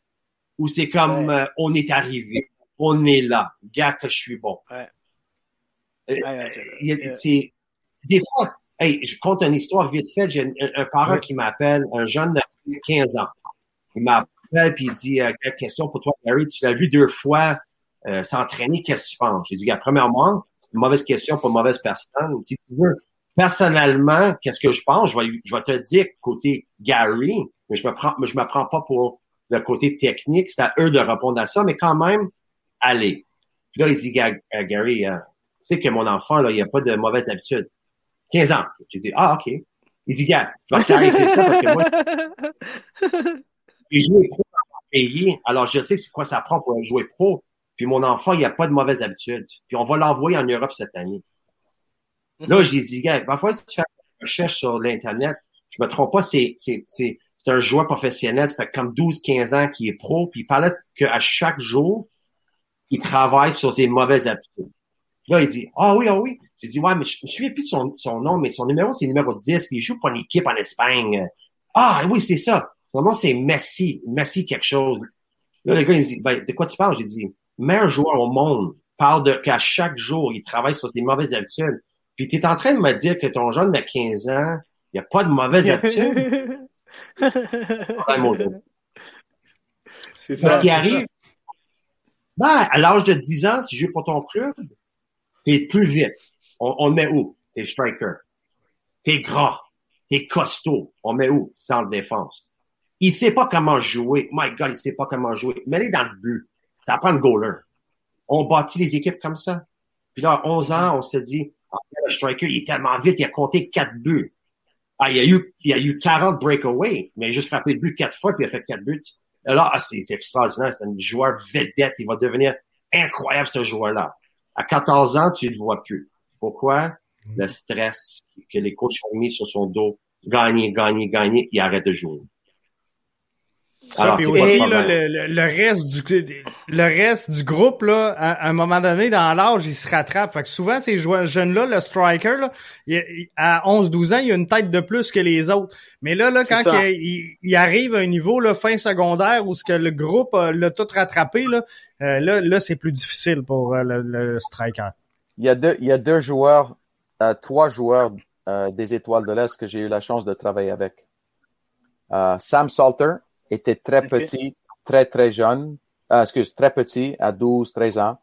ou c'est comme euh, on est arrivé, on est là, gars que je suis bon. Ouais. Euh, c'est des fois, hey, je compte une histoire vite fait. J'ai un, parent qui m'appelle, un jeune de 15 ans. Il puis il dit euh, quelle question pour toi, Gary Tu l'as vu deux fois euh, s'entraîner, qu'est-ce que tu penses? J'ai dit, premièrement, une mauvaise question pour une mauvaise personne. Si tu veux, personnellement, qu'est-ce que je pense? Je vais, je vais te dire côté Gary, mais je me prends, je me prends pas pour le côté technique. C'est à eux de répondre à ça, mais quand même, allez. Puis là, il dit, Gary, tu sais que mon enfant, là, il a pas de mauvaise habitude. 15 ans. J'ai dit, ah, OK. Il dit, gars, je vais t'arrêter ça parce que moi, j'ai joué pro dans mon pays, alors je sais c'est quoi ça prend pour jouer pro. Puis mon enfant, il a pas de mauvaise habitude. Puis on va l'envoyer en Europe cette année. Là, j'ai dit, gars, parfois tu fais une recherche sur l'Internet, je me trompe pas, c'est, c'est, c'est, c'est un joueur professionnel, ça fait comme 12, 15 ans qu'il est pro, puis il parlait qu'à chaque jour, il travaille sur ses mauvaises habitudes. Là, il dit, ah oui, ah oui. J'ai dit, ouais, mais je me souviens plus de son, son nom, mais son numéro, c'est numéro 10, puis il joue pour une équipe en Espagne. Ah oui, c'est ça. Son nom, c'est Messi. Messi quelque chose. Là, le gars, il me dit, ben, de quoi tu parles? J'ai dit, meilleur joueur au monde parle de qu'à chaque jour, il travaille sur ses mauvaises habitudes. Puis tu es en train de me dire que ton jeune de 15 ans, il n'y a pas de mauvaises habitudes? c'est ça. Ce qui arrive, ben, à l'âge de 10 ans, tu joues pour ton club, T'es plus vite. On, on met où? T'es striker. T'es gras. T'es costaud. On met où? Centre défense. Il sait pas comment jouer. My God, il sait pas comment jouer. Mets-les dans le but. Ça prend le goaler. On bâtit les équipes comme ça. Puis là, à 11 ans, on se dit, ah, le striker, il est tellement vite, il a compté quatre buts. Ah, il a eu, il a eu 40 breakaways, mais il a juste frappé le but quatre fois, puis il a fait quatre buts. là, ah, c'est extraordinaire. C'est un joueur vedette. Il va devenir incroyable, ce joueur-là. À 14 ans, tu ne le vois plus. Pourquoi? Le stress que les coachs ont mis sur son dos. Gagner, gagner, gagner, il arrête de jouer. Ça, puis aussi, là, le, le, reste du le reste du groupe, là, à, un moment donné, dans l'âge, il se rattrape. Fait que souvent, ces jeunes-là, le striker, là, à 11-12 ans, il a une tête de plus que les autres. Mais là, là, quand il, arrive à un niveau là, fin secondaire où ce que le groupe l'a tout rattrapé, là, euh, là, là c'est plus difficile pour euh, le, striker. Il y a deux, il y a deux joueurs, euh, trois joueurs des Étoiles de l'Est que j'ai eu la chance de travailler avec. Sam Salter, était très petit, très, très jeune, euh, excuse, très petit, à 12, 13 ans,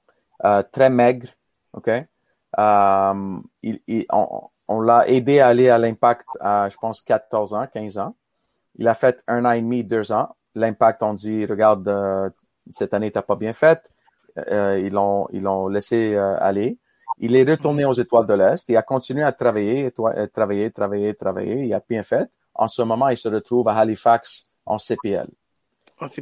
euh, très maigre, OK? Euh, il, il, on, on l'a aidé à aller à l'impact à, je pense, 14 ans, 15 ans. Il a fait un an et demi, deux ans. L'impact, on dit, regarde, euh, cette année, t'as pas bien fait. Euh, ils l'ont, ils l'ont laissé euh, aller. Il est retourné aux Étoiles de l'Est. Il a continué à travailler, travailler, travailler, travailler. Il a bien fait. En ce moment, il se retrouve à Halifax en CPL.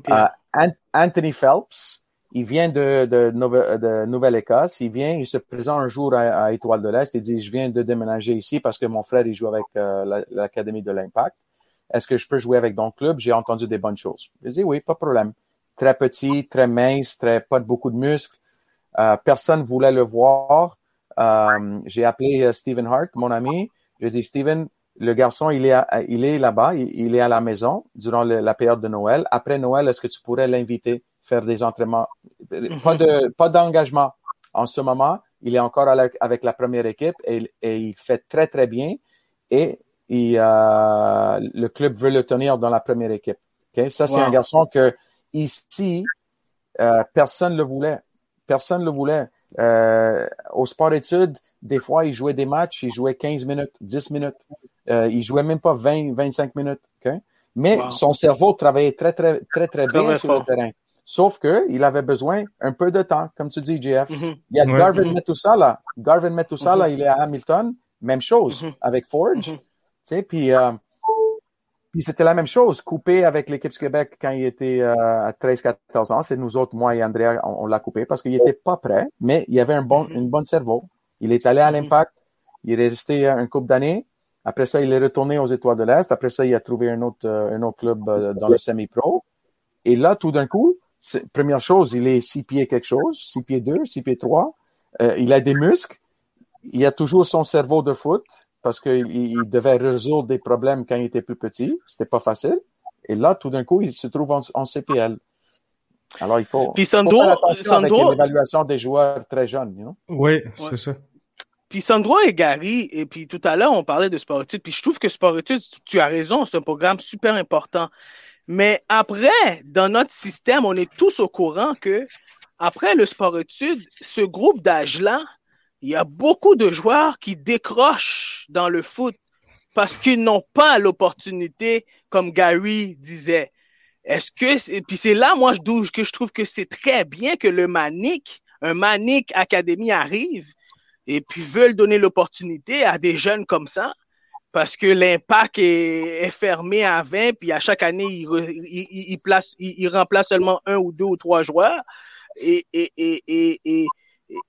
Euh, Anthony Phelps, il vient de, de, de Nouvelle-Écosse. Il vient, il se présente un jour à, Étoile de l'Est. Il dit, je viens de déménager ici parce que mon frère, il joue avec euh, l'Académie de l'Impact. Est-ce que je peux jouer avec ton club? J'ai entendu des bonnes choses. Il dit, oui, pas de problème. Très petit, très mince, très, pas de beaucoup de muscles. Euh, personne voulait le voir. Euh, j'ai appelé Stephen Hart, mon ami. J'ai dit, Stephen, le garçon, il est, il est là-bas, il, est à la maison durant la période de Noël. Après Noël, est-ce que tu pourrais l'inviter faire des entraînements? Pas de, pas d'engagement. En ce moment, il est encore avec la première équipe et, il fait très, très bien. Et euh, le club veut le tenir dans la première équipe. Ça, c'est un garçon que ici, euh, personne ne le voulait. Personne ne le voulait. Euh, au sport études, des fois, il jouait des matchs, il jouait 15 minutes, 10 minutes. Euh, il jouait même pas 20, 25 minutes. Mais son cerveau travaillait très, très, très, très bien sur le terrain. Sauf que il avait besoin un peu de temps, comme tu dis, JF. Mm-hmm. Il y a Garvin mm -hmm. Garvin Metusala, mm-hmm. il est à Hamilton. Même chose mm-hmm. avec Forge. Tu puis, euh, puis c'était la même chose, coupé avec l'équipe du Québec quand il était euh, à 13-14 ans. C'est nous autres, moi et Andrea, on, l'a coupé parce qu'il était pas prêt, mais il avait un bon, une bonne cerveau. Il est allé à l'impact. Il est resté un couple d'années. Après ça, il est retourné aux Étoiles de l'Est. Après ça, il a trouvé un autre, euh, un autre club euh, dans le semi-pro. Et là, tout d'un coup, première chose, il est six pieds quelque chose, six pieds deux, six pieds trois. Euh, il a des muscles. Il a toujours son cerveau de foot. parce qu'il devait résoudre des problèmes quand il était plus petit. C'était pas facile. Et là, tout d'un coup, il se trouve en, CPL. Alors, il faut, Puis Sandro, faire attention avec l'évaluation des joueurs très jeunes. You Oui, c'est ça. Puis Sandro et Gary, et puis tout à l'heure, on parlait de sport études, puis je trouve que sport études, tu as raison, c'est un programme super important. Mais après, dans notre système, on est tous au courant que après le sport études, ce groupe d'âge-là, il y a beaucoup de joueurs qui décrochent dans le foot parce qu'ils n'ont pas l'opportunité, comme Gary disait. Est-ce que, et puis c'est là, moi, que je trouve que c'est très bien que le Manic, un Manic Academy arrive et puis veulent donner l'opportunité à des jeunes comme ça parce que l'impact est, fermé à 20, puis à chaque année, il, il, place, il, seulement un ou deux ou trois joueurs. Et, et, et,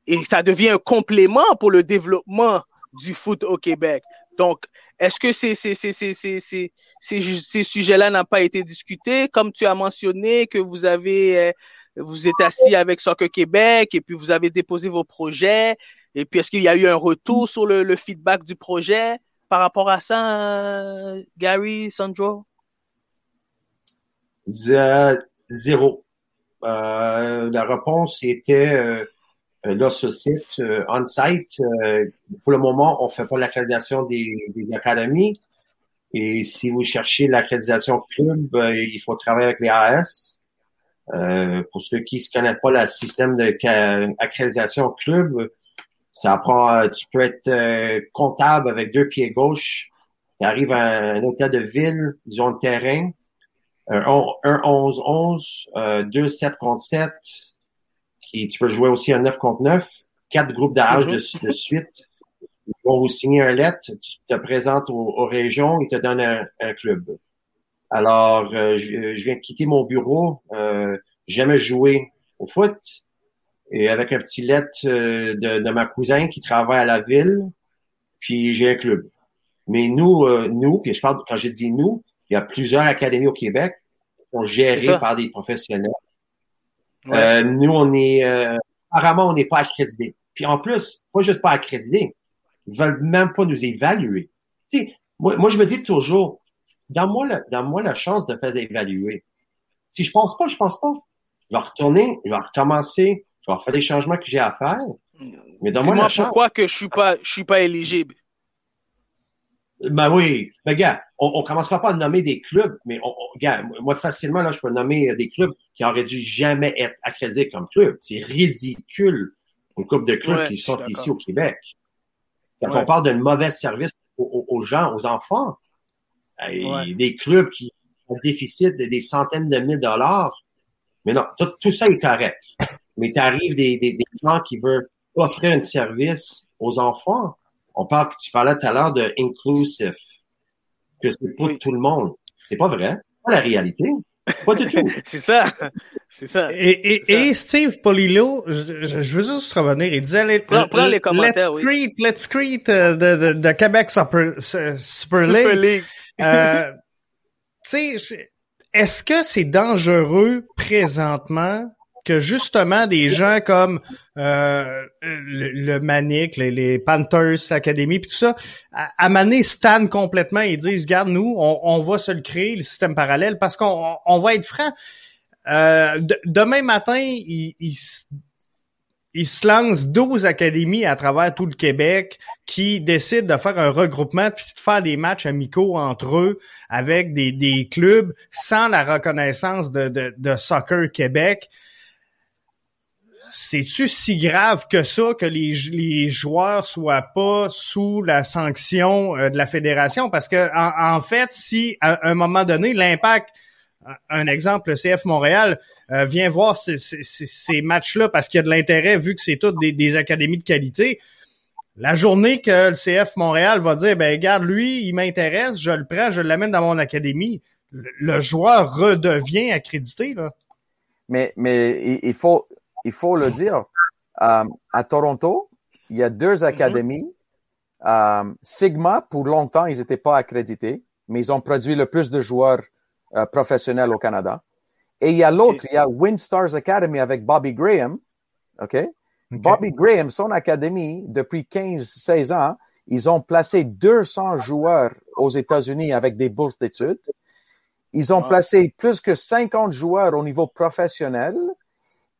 et, ça devient un complément pour le développement du foot au Québec. Donc, est-ce que ces, ces, ces, ces sujets-là n'ont pas été discutés? Comme tu as mentionné que vous avez, euh, vous êtes assis avec Soccer Québec et puis vous avez déposé vos projets. Et puis, est-ce qu'il y a eu un retour sur le, le feedback du projet par rapport à ça, Gary, Sandro? Zéro. Euh, la réponse était euh, là sur site, euh, on-site. Euh, pour le moment, on fait pas l'accréditation des, des académies. Et si vous cherchez l'accréditation club, il faut travailler avec les AS. pour ceux qui ne connaissent pas le système d'accréditation club, ça prend, euh, tu peux être euh, comptable avec deux pieds gauche. Tu arrives à un hôtel de ville, ils ont le terrain. Un 11-11, euh, 2-7 contre 7. Qui, tu peux jouer aussi un 9 contre 9. Quatre groupes d'âge de, mm-hmm. de, suite. Ils vont vous signer un lettre. Tu te présentes aux, régions. Ils te donnent un, club. Alors, je, je, viens de quitter mon bureau. Euh, jamais joué au foot et avec un petit lettre euh, de, de, ma cousin qui travaille à la ville, puis j'ai un club. Mais nous, euh, nous, puis je parle quand je dis nous, il y a plusieurs académies au Québec qui sont gérées par des professionnels. Euh, nous, on est apparemment on n'est pas accrédités. Puis en plus, pas juste pas accrédités, ils veulent même pas nous évaluer. Tu sais, moi, moi je me dis toujours, donne-moi la, donne-moi la chance de faire évaluer. Si je pense pas, je pense pas. Je vais retourner, je vais recommencer, je vais faire les changements que j'ai à faire. Mais Dis-moi pourquoi que je suis pas, je suis pas éligible. Ben oui. Ben, gars, on, on commencera pas à nommer des clubs, mais on, gars, moi, facilement, là, je peux nommer des clubs qui auraient dû jamais être accrédités comme club. C'est ridicule. Une couple de clubs qui sont ici au Québec. Quand on parle d'un mauvais service aux, gens, aux enfants, des clubs qui ont un déficit de des centaines de mille dollars. Mais non, tout ça est correct mais tu arrives des, des, des, gens qui veulent offrir un service aux enfants. On parle, tu parlais tout à l'heure de inclusive, que c'est pour tout le monde. C'est pas vrai. Pas la réalité. Pas du tout. c'est ça. C'est ça. Et, et, et Steve Polillo, je, je, veux juste revenir. Il disait, prends, prends les commentaires, let's create, let's create uh, de, de, Québec Super, Super, Super League. euh, tu sais, est-ce que c'est dangereux présentement que justement des gens comme euh, le, Manic, les, Panthers Academy, puis tout ça, à, à maner Stan complètement et disent, regarde, nous, on, va se le créer, le système parallèle, parce qu'on on va être franc. Euh, demain matin, il, il, il, se lance 12 académies à travers tout le Québec qui décident de faire un regroupement puis de faire des matchs amicaux entre eux avec des, des clubs sans la reconnaissance de, de, de Soccer Québec c'est-tu si grave que ça que les, les joueurs soient pas sous la sanction euh, de la fédération? Parce que en, fait, si à un moment donné, l'impact, un exemple, le CF Montréal euh, vient voir ces, ces, matchs-là parce qu'il y a de l'intérêt vu que c'est toutes des, académies de qualité. La journée que le CF Montréal va dire, ben regarde, lui, il m'intéresse, je le prends, je l'amène dans mon académie, le, joueur redevient accrédité. Là. Mais, mais il faut, il faut le dire, euh, à Toronto, il y a deux mhm. académies. Euh, Sigma, pour longtemps, ils n'étaient pas accrédités, mais ils ont produit le plus de joueurs euh, professionnels au Canada. Et il y a l'autre, il y a Windstars Academy avec Bobby Graham. OK? Bobby Graham, son académie, depuis 15-16 ans, Ils ont placé 200 joueurs aux États-Unis avec des bourses d'études. Ils ont placé plus que 50 joueurs au niveau professionnel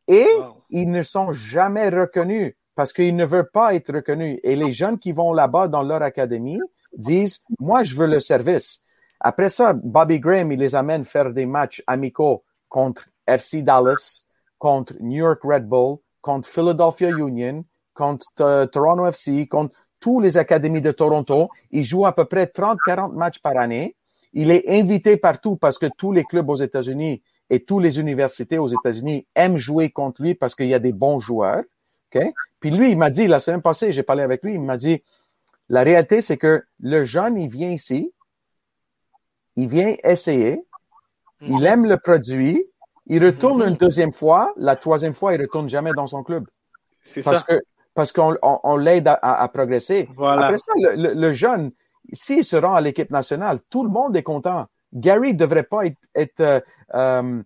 et ils ne sont jamais reconnus parce qu'ils ne veulent pas être reconnus. Et les jeunes qui vont là-bas dans leur académie disent, moi, je veux le service. Après ça, Bobby Graham, il les amène faire des matchs amicaux contre FC Dallas, contre New York Red Bull, contre Philadelphia Union, contre euh, Toronto FC, contre tous les académies de Toronto. Il joue à peu près 30-40 matchs par année. Il est invité partout parce que tous les clubs aux États-Unis et toutes les universités aux États-Unis aiment jouer contre lui parce qu'il y a des bons joueurs. Okay? Puis lui, il m'a dit, la semaine passée, j'ai parlé avec lui, il m'a dit, la réalité, c'est que le jeune, il vient ici, il vient essayer, il mhm. aime le produit, il retourne une deuxième fois, la troisième fois, il retourne jamais dans son club. C'est ça. Que, parce qu'on on, l'aide à, progresser. Voilà. Après ça, le, jeune, s'il se rend à l'équipe nationale, tout le monde est content. Gary devrait pas être, euh, euh,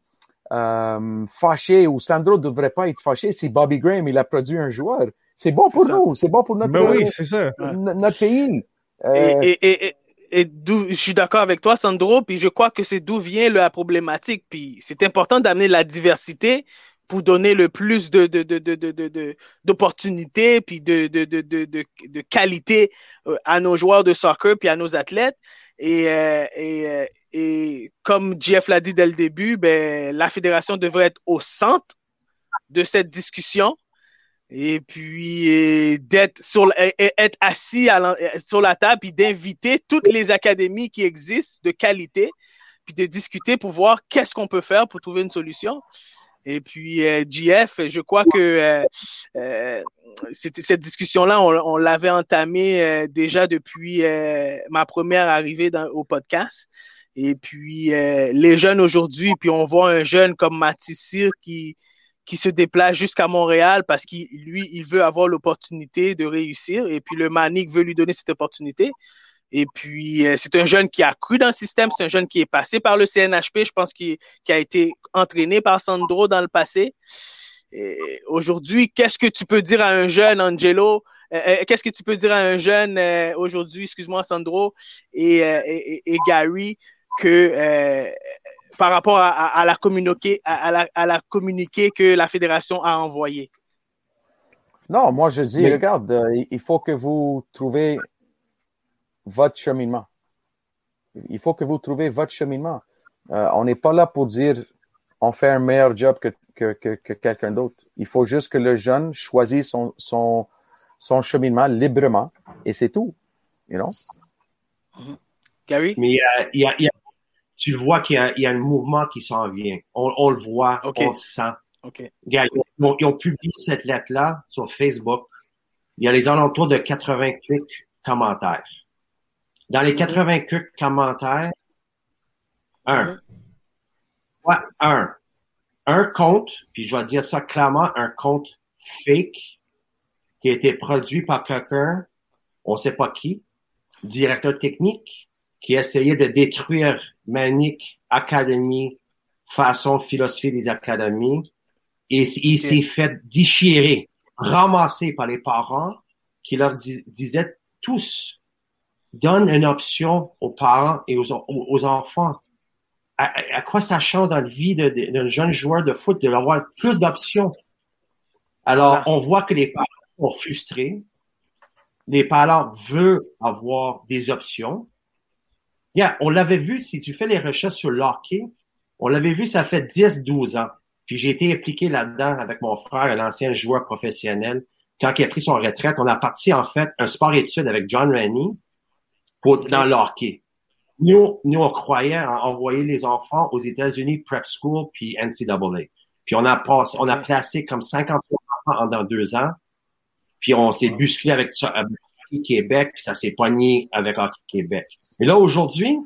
euh, fâché ou Sandro devrait pas être fâché si Bobby Graham il a produit un joueur. C'est bon pour nous, c'est bon pour notre, ben oui, ça. notre pays. Et, et, et, je suis d'accord avec toi, Sandro, puis je crois que c'est d'où vient la problématique. Puis c'est important d'amener la diversité pour donner le plus de, de, de, de, d'opportunités puis de, de, de, de, de, qualité à nos joueurs de soccer puis à nos athlètes. Et, euh, et, euh, et comme Jeff l'a dit dès le début, ben, la fédération devrait être au centre de cette discussion et puis d'être sur être assis sur la table et d'inviter toutes les académies qui existent de qualité puis de discuter pour voir qu'est-ce qu'on peut faire pour trouver une solution. Et puis, euh, JF, je crois que euh, euh cette discussion-là, on, l'avait entamée déjà depuis ma première arrivée dans, au podcast. Et puis, les jeunes aujourd'hui, puis on voit un jeune comme Matissir qui, qui se déplace jusqu'à Montréal parce qu'il lui, il veut avoir l'opportunité de réussir. Et puis, le Manic veut lui donner cette opportunité. Et puis, euh, c'est un jeune qui a cru dans le système, c'est un jeune qui est passé par le CNHP, je pense qu'il qui a été entraîné par Sandro dans le passé. Aujourd'hui, qu'est-ce que tu peux dire à un jeune, Angelo? Euh, euh, qu'est-ce que tu peux dire à un jeune aujourd'hui, excuse-moi, Sandro et, et, Gary, que par rapport à, à, la communiqué, à, la, à la communiqué que la fédération a envoyé? Non, moi je dis, regarde, il faut que vous trouvez votre cheminement. Il faut que vous trouviez votre cheminement. Euh, on n'est pas là pour dire on fait un meilleur job que, que, que, quelqu'un d'autre. Il faut juste que le jeune choisisse son, son, son cheminement librement et c'est tout. You know? Mm-hmm. Gary? Mais euh, il y, a, y, a, tu vois qu'il y, y, a un mouvement qui s'en vient. On, on, le voit, on le sent. Okay. Ils, ont, ils, ont, publié cette lettre-là sur Facebook. Il y a les alentours de 88 commentaires. Dans les 80 commentaires, un. Ouais, un. Un compte, puis je vais dire ça clairement, un compte fake qui a été produit par quelqu'un, on sait pas qui, directeur technique, qui essayait de détruire Manic Academy, façon philosophie des académies, et il s'est fait déchirer, ramasser par les parents qui leur disaient tous donne une option aux parents et aux, enfants. À, quoi ça change dans la vie d'un jeune joueur de foot de avoir plus d'options? Alors, on voit que les parents sont frustrés. Les parents veulent avoir des options. Yeah, on l'avait vu, si tu fais les recherches sur l'hockey, on l'avait vu, ça fait 10, 12 ans. Puis j'ai été impliqué là-dedans avec mon frère, un ancien joueur professionnel. Quand il a pris son retraite, on a parti en fait un sport-études avec John Rennie dans l'hockey. Nous, nous, on croyait à envoyer les enfants aux États-Unis, prep school, puis NCAA. Puis on a passé, on a placé comme 50 enfants dans deux ans. Puis on s'est busqué avec Hockey Québec, puis ça s'est pogné avec Hockey Québec. Et là, aujourd'hui,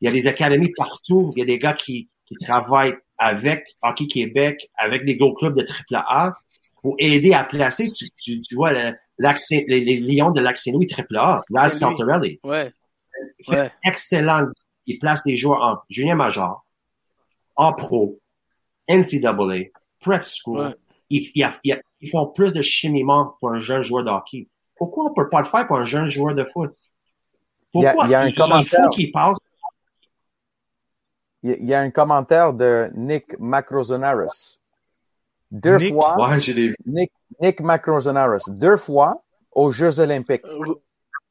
il y a des académies partout. Il y a des gars qui, qui travaillent avec Hockey Québec, avec des gros clubs de AAA pour aider à placer, tu, tu, tu vois, le, les, les, Lions de lac AAA, Raz Santorelli. Ouais. Excellent. Il place des joueurs en junior major, en pro, NCAA, prep school. Ils, ils, font plus de cheminement pour un jeune joueur de hockey. pourquoi on peut pas le faire pour un jeune joueur de foot? Pourquoi? Il y a, un commentaire. Il passe. Il y a un commentaire de Nick Macrozonaris. Deux fois. Nick, Nick Macrozonaris. Deux fois aux Jeux Olympiques.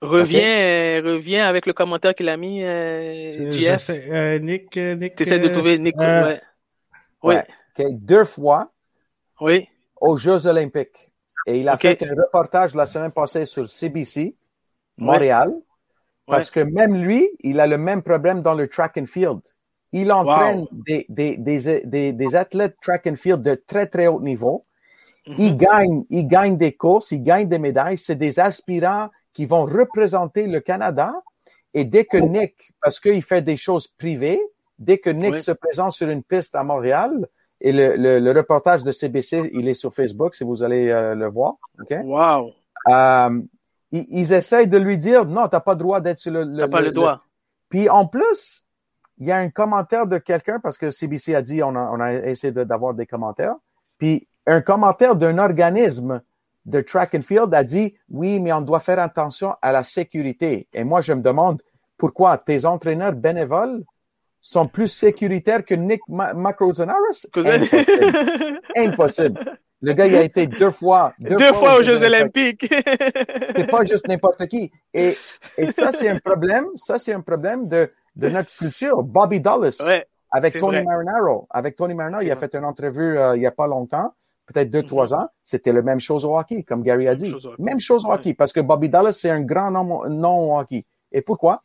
Reviens, reviens avec le commentaire qu'il a mis, euh, JF. Euh, Nick, euh, Nick. T'essaies de trouver Nick. ouais. Oui. Deux fois. Oui. Aux Jeux Olympiques. Et il a fait un reportage la semaine passée sur CBC, Montréal, parce que même lui, il a le même problème dans le track and field. Il entraîne des, des, des, des, athlètes track and field de très, très haut niveau. Mm-hmm. Il gagne, il gagne des courses, il gagne des médailles. C'est des aspirants qui vont représenter le Canada. Et dès que. Nick, parce qu'il fait des choses privées, dès que Nick se présente sur une piste à Montréal, et le, le, reportage de CBC, il est sur Facebook si vous allez euh, le voir. OK? Wow. Euh, ils, essayent de lui dire non, t'as pas le droit d'être sur le. le pas le, droit. Puis en plus, il y a un commentaire de quelqu'un parce que CBC a dit on a, on a essayé d'avoir des commentaires. Puis un commentaire d'un organisme de track and field a dit oui, mais on doit faire attention à la sécurité. Et moi, je me demande pourquoi tes entraîneurs bénévoles sont plus sécuritaires que Nick Macrozonaris? Impossible. Impossible. Le gars, il a été deux fois. Deux, fois, aux Jeux Olympiques. c'est pas juste n'importe qui. Et, et ça, c'est un problème. Ça, c'est un problème de, de notre culture. Bobby Dulles. avec Tony Marinaro. Avec Tony Marinaro, il a fait une entrevue euh, il y a pas longtemps, peut-être deux, trois mhm. ans. C'était la même chose au hockey, comme Gary a dit. Même chose au hockey, parce que Bobby Dallas, c'est un grand nom, nom au hockey. Et pourquoi?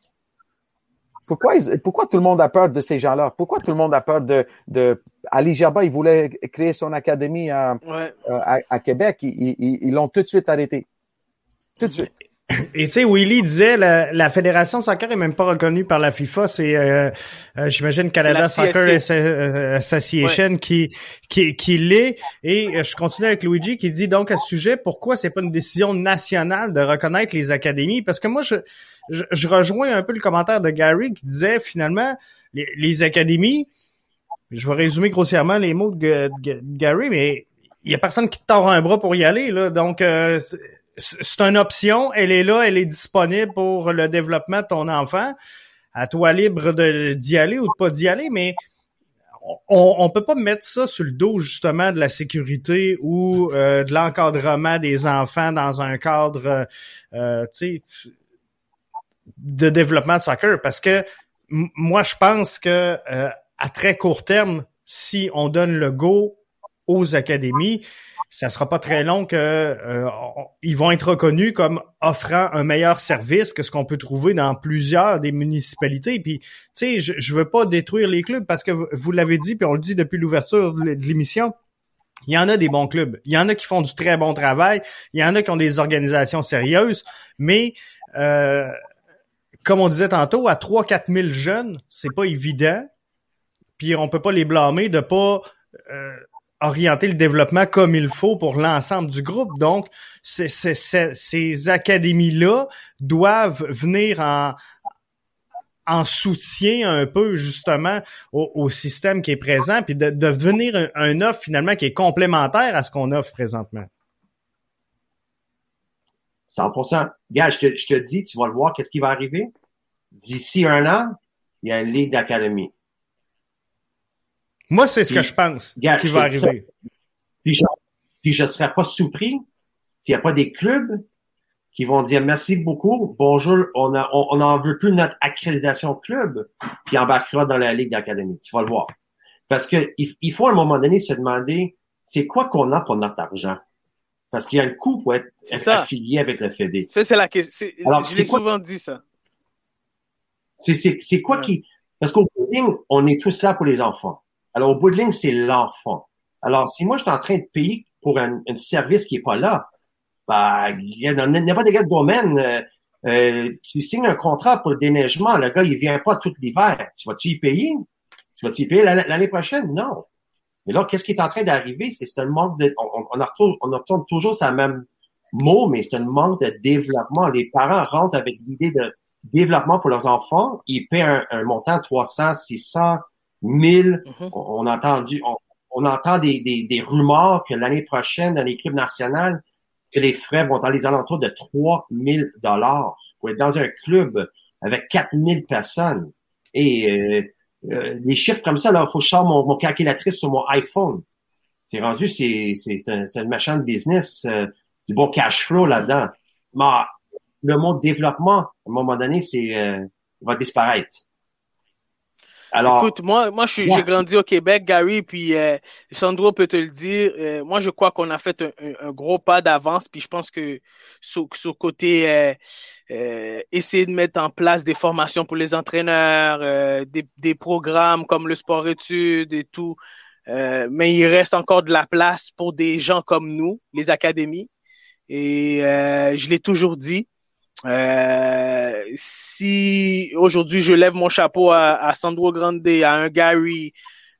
Pourquoi, pourquoi tout le monde a peur de ces gens-là? Pourquoi tout le monde a peur de, de Ali Gerba, il voulait créer son académie à, à, Québec. Ils l'ont tout de suite arrêté. Tout de suite. Et tu sais, Willy disait la, la fédération de soccer est même pas reconnue par la FIFA, c'est euh, euh, j'imagine Canada Soccer euh, Association qui qui qui l'est. Et je continue avec Luigi qui dit donc à ce sujet pourquoi c'est pas une décision nationale de reconnaître les académies? Parce que moi je je, rejoins un peu le commentaire de Gary qui disait finalement les, les académies. Je vais résumer grossièrement les mots de, Gary, mais il y a personne qui te tord un bras pour y aller là, donc c'est une option, elle est là, elle est disponible pour le développement de ton enfant. À toi libre d'y aller ou de pas d'y aller, mais on, on peut pas mettre ça sur le dos justement de la sécurité ou euh, de l'encadrement des enfants dans un cadre, euh, sais, de développement de soccer, parce que moi je pense que euh, à très court terme, si on donne le go aux académies, ça sera pas très long que euh, ils vont être reconnus comme offrant un meilleur service que ce qu'on peut trouver dans plusieurs des municipalités. Puis, tu sais, je, je veux pas détruire les clubs parce que vous, l'avez dit, puis on le dit depuis l'ouverture de l'émission. Il y en a des bons clubs. Il y en a qui font du très bon travail. Il y en a qui ont des organisations sérieuses. Mais euh, comme on disait tantôt, à 3-4 000 jeunes, c'est pas évident. Puis on peut pas les blâmer de pas euh, orienter le développement comme il faut pour l'ensemble du groupe. Donc, ces académies-là doivent venir en, en soutien un peu justement au, système qui est présent, puis de, devenir un, offre finalement qui est complémentaire à ce qu'on offre présentement. 100%. Gars, je te, je te dis, tu vas le voir, qu'est-ce qui va arriver? D'ici un an, il y a une ligue d'académie. Moi, c'est ce que je pense qui va arriver. Puis je, ne serais pas surpris s'il n'y a pas des clubs qui vont dire merci beaucoup, bonjour, on a, on, on veut plus notre accréditation club, puis embarquera dans la ligue d'académie. Tu vas le voir. Parce que il, faut à un moment donné se demander, c'est quoi qu'on a pour notre argent? Parce qu'il y a un coût pour être, affilié avec le Fédé. Ça, c'est la question. Alors, je l'ai souvent dit, ça. C'est quoi qui, parce qu'au bout on est tous là pour les enfants. Alors, au bout de ligne, c'est l'enfant. Alors, si moi, je suis en train de payer pour un, service qui est pas là, bah, il y a n'importe quel domaine, euh, euh, tu signes un contrat pour le déneigement, le gars, il vient pas tout l'hiver. Tu vas-tu y payer? Tu vas-tu y payer l'année prochaine? Non. Mais là, qu'est-ce qui est en train d'arriver? C'est un manque de, on, on, retourne, on retourne toujours sur même mot, mais c'est un manque de développement. Les parents rentrent avec l'idée de développement pour leurs enfants. Ils paient un, un montant 300, 600, 1000. Mm-hmm. on, a entendu, on, entend des, des, rumeurs que l'année prochaine, dans les clubs nationaux, que les frais vont dans les alentours de 3000 dollars pour être dans un club avec 4000 personnes. Et euh, euh, les chiffres comme ça, là, il faut que je sorte mon, calculatrice sur mon iPhone. C'est rendu, c'est, c'est, un, c'est un machin de business, euh, du bon cash flow là-dedans. Mais le mot développement, à un moment donné, c'est euh, va disparaître. Alors, Écoute, moi, moi, j'ai grandi au Québec, Gary, puis euh, Sandro peut te le dire. Euh, moi, je crois qu'on a fait un, gros pas d'avance, puis je pense que sur, sur côté euh, euh, essayer de mettre en place des formations pour les entraîneurs, des, des, programmes comme le sport-études et tout. mais il reste encore de la place pour des gens comme nous, les académies. Et je l'ai toujours dit, euh, si aujourd'hui je lève mon chapeau à, à, Sandro Grande, à un Gary,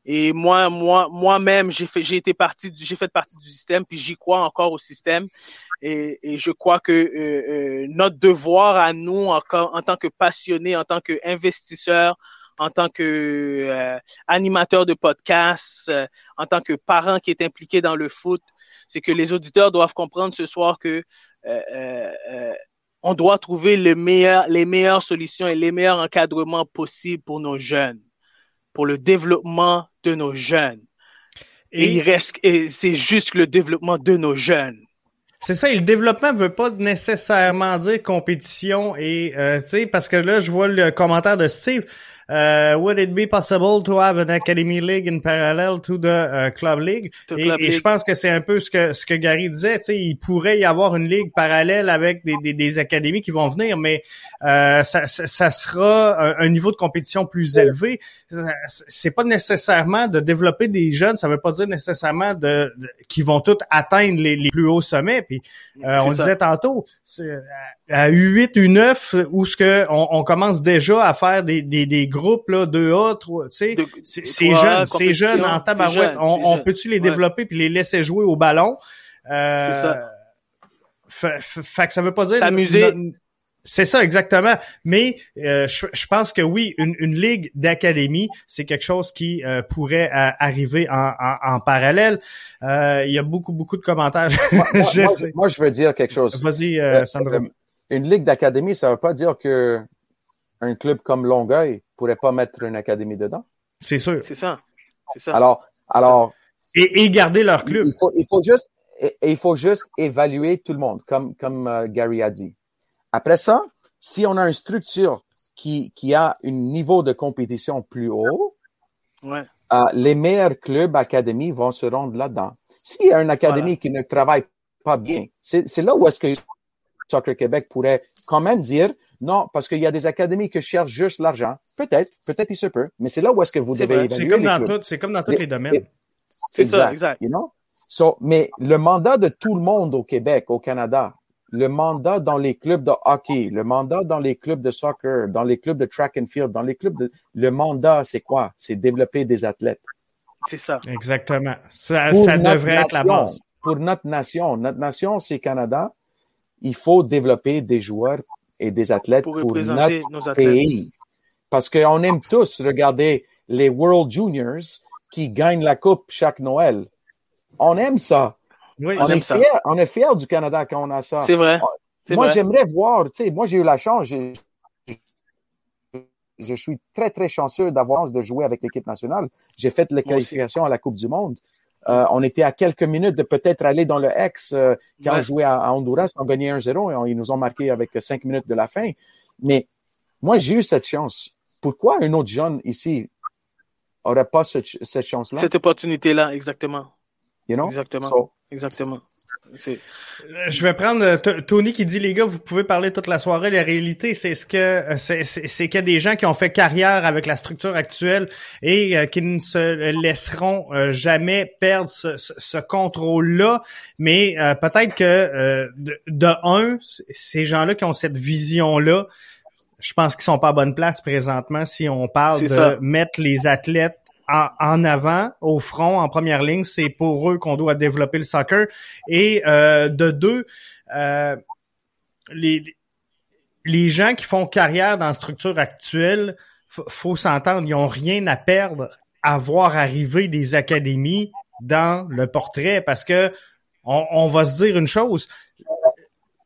et moi, moi, moi-même, j'ai fait, j'ai été partie, j'ai fait partie du système, puis j'y crois encore au système, et, et je crois que euh, euh notre devoir à nous, en, en tant que passionnés, en tant qu'investisseurs, en tant que euh, animateur de podcast, euh, en tant que parent qui est impliqué dans le foot, c'est que les auditeurs doivent comprendre ce soir que euh, on doit trouver les meilleures, les meilleures solutions et les meilleurs encadrements possibles pour nos jeunes, pour le développement de nos jeunes. Et, il reste, et c'est juste le développement de nos jeunes. C'est ça, et le développement veut pas nécessairement dire compétition et euh, tu sais parce que là je vois le commentaire de Steve. Uh, would it be possible to have an academy league in parallel to the uh, club league? et, je pense que c'est un peu ce que ce que Gary disait. Tu sais, il pourrait y avoir une ligue parallèle avec des, des, des académies qui vont venir, mais euh, ça, ça, sera un, niveau de compétition plus élevé. C'est pas nécessairement de développer des jeunes. Ça veut pas dire nécessairement de, qui vont tous atteindre les, les, plus hauts sommets. Puis euh, on disait tantôt, à U8, U9, où ce que on, on, commence déjà à faire des, des, des groupes là, 2A, 3, tu sais, c'est jeune, c'est jeune en tabarouette. on, on peut-tu les développer puis les laisser jouer au ballon? Euh, c'est ça. Fait, que ça veut pas dire... S'amuser. C'est ça, exactement. Mais euh, je, pense que oui, une, une ligue d'académie, c'est quelque chose qui euh, pourrait euh, arriver en, en, parallèle. il y a beaucoup, beaucoup de commentaires. moi, moi, je veux dire quelque chose. Vas-y, Sandra. Une ligue d'académie, ça veut pas dire que un club comme Longueuil pourrait pas mettre une académie dedans. C'est sûr. C'est ça. C'est ça. Alors, alors. Et, garder leur club. Il faut, il faut juste, il faut juste évaluer tout le monde, comme, comme euh, Gary a dit. Après ça, si on a une structure qui, qui a un niveau de compétition plus haut, ouais. euh, les meilleurs clubs académies vont se rendre là-dedans. S'il y a une académie qui ne travaille pas bien, c'est là où est-ce que Soccer Québec pourrait quand même dire non, parce qu'il y a des académies qui cherchent juste l'argent. Peut-être, peut-être il se peut, mais c'est là où est-ce que vous devez évaluer. C'est comme, dans tout, c'est comme dans tous les domaines. C'est ça, exact. You know? so, mais le mandat de tout le monde au Québec, au Canada, le mandat dans les clubs de hockey, le mandat dans les clubs de soccer, dans les clubs de track and field, dans les clubs de, le mandat, c'est quoi? C'est développer des athlètes. C'est ça. Exactement. Ça, ça devrait être la base. Pour notre nation. Notre nation, c'est Canada. Il faut développer des joueurs et des athlètes pour, notre nos pays. Parce qu'on aime tous regarder les World Juniors qui gagnent la coupe chaque Noël. On aime ça. Oui, on, est fier, on est du Canada quand on a ça. C'est vrai. Moi, j'aimerais voir, tu sais, moi, j'ai eu la chance, je, je suis très, très chanceux d'avoir de jouer avec l'équipe nationale. J'ai fait les qualifications à la Coupe du Monde. Euh, on était à quelques minutes de peut-être aller dans le X euh, quand on jouait à, Honduras, on gagnait 1-0 et ils nous ont marqué avec cinq minutes de la fin. Mais moi, j'ai eu cette chance. Pourquoi un autre jeune ici aurait pas cette, cette chance-là? Cette opportunité-là, exactement. You know? Exactement. exactement. Je vais prendre euh, Tony qui dit les gars, vous pouvez parler toute la soirée. La réalité, c'est ce que euh, c'est qu'il y a des gens qui ont fait carrière avec la structure actuelle et euh, qui ne se laisseront jamais perdre ce, contrôle-là. Mais peut-être que de, un, ces gens-là qui ont cette vision-là, je pense qu'ils sont pas à bonne place présentement si on parle de mettre les athlètes en, avant, au front, en première ligne, c'est pour eux qu'on doit développer le soccer. Et euh, de deux, euh, les, les gens qui font carrière dans la structure actuelle, faut s'entendre, ils ont rien à perdre à voir arriver des académies dans le portrait parce que on, va se dire une chose,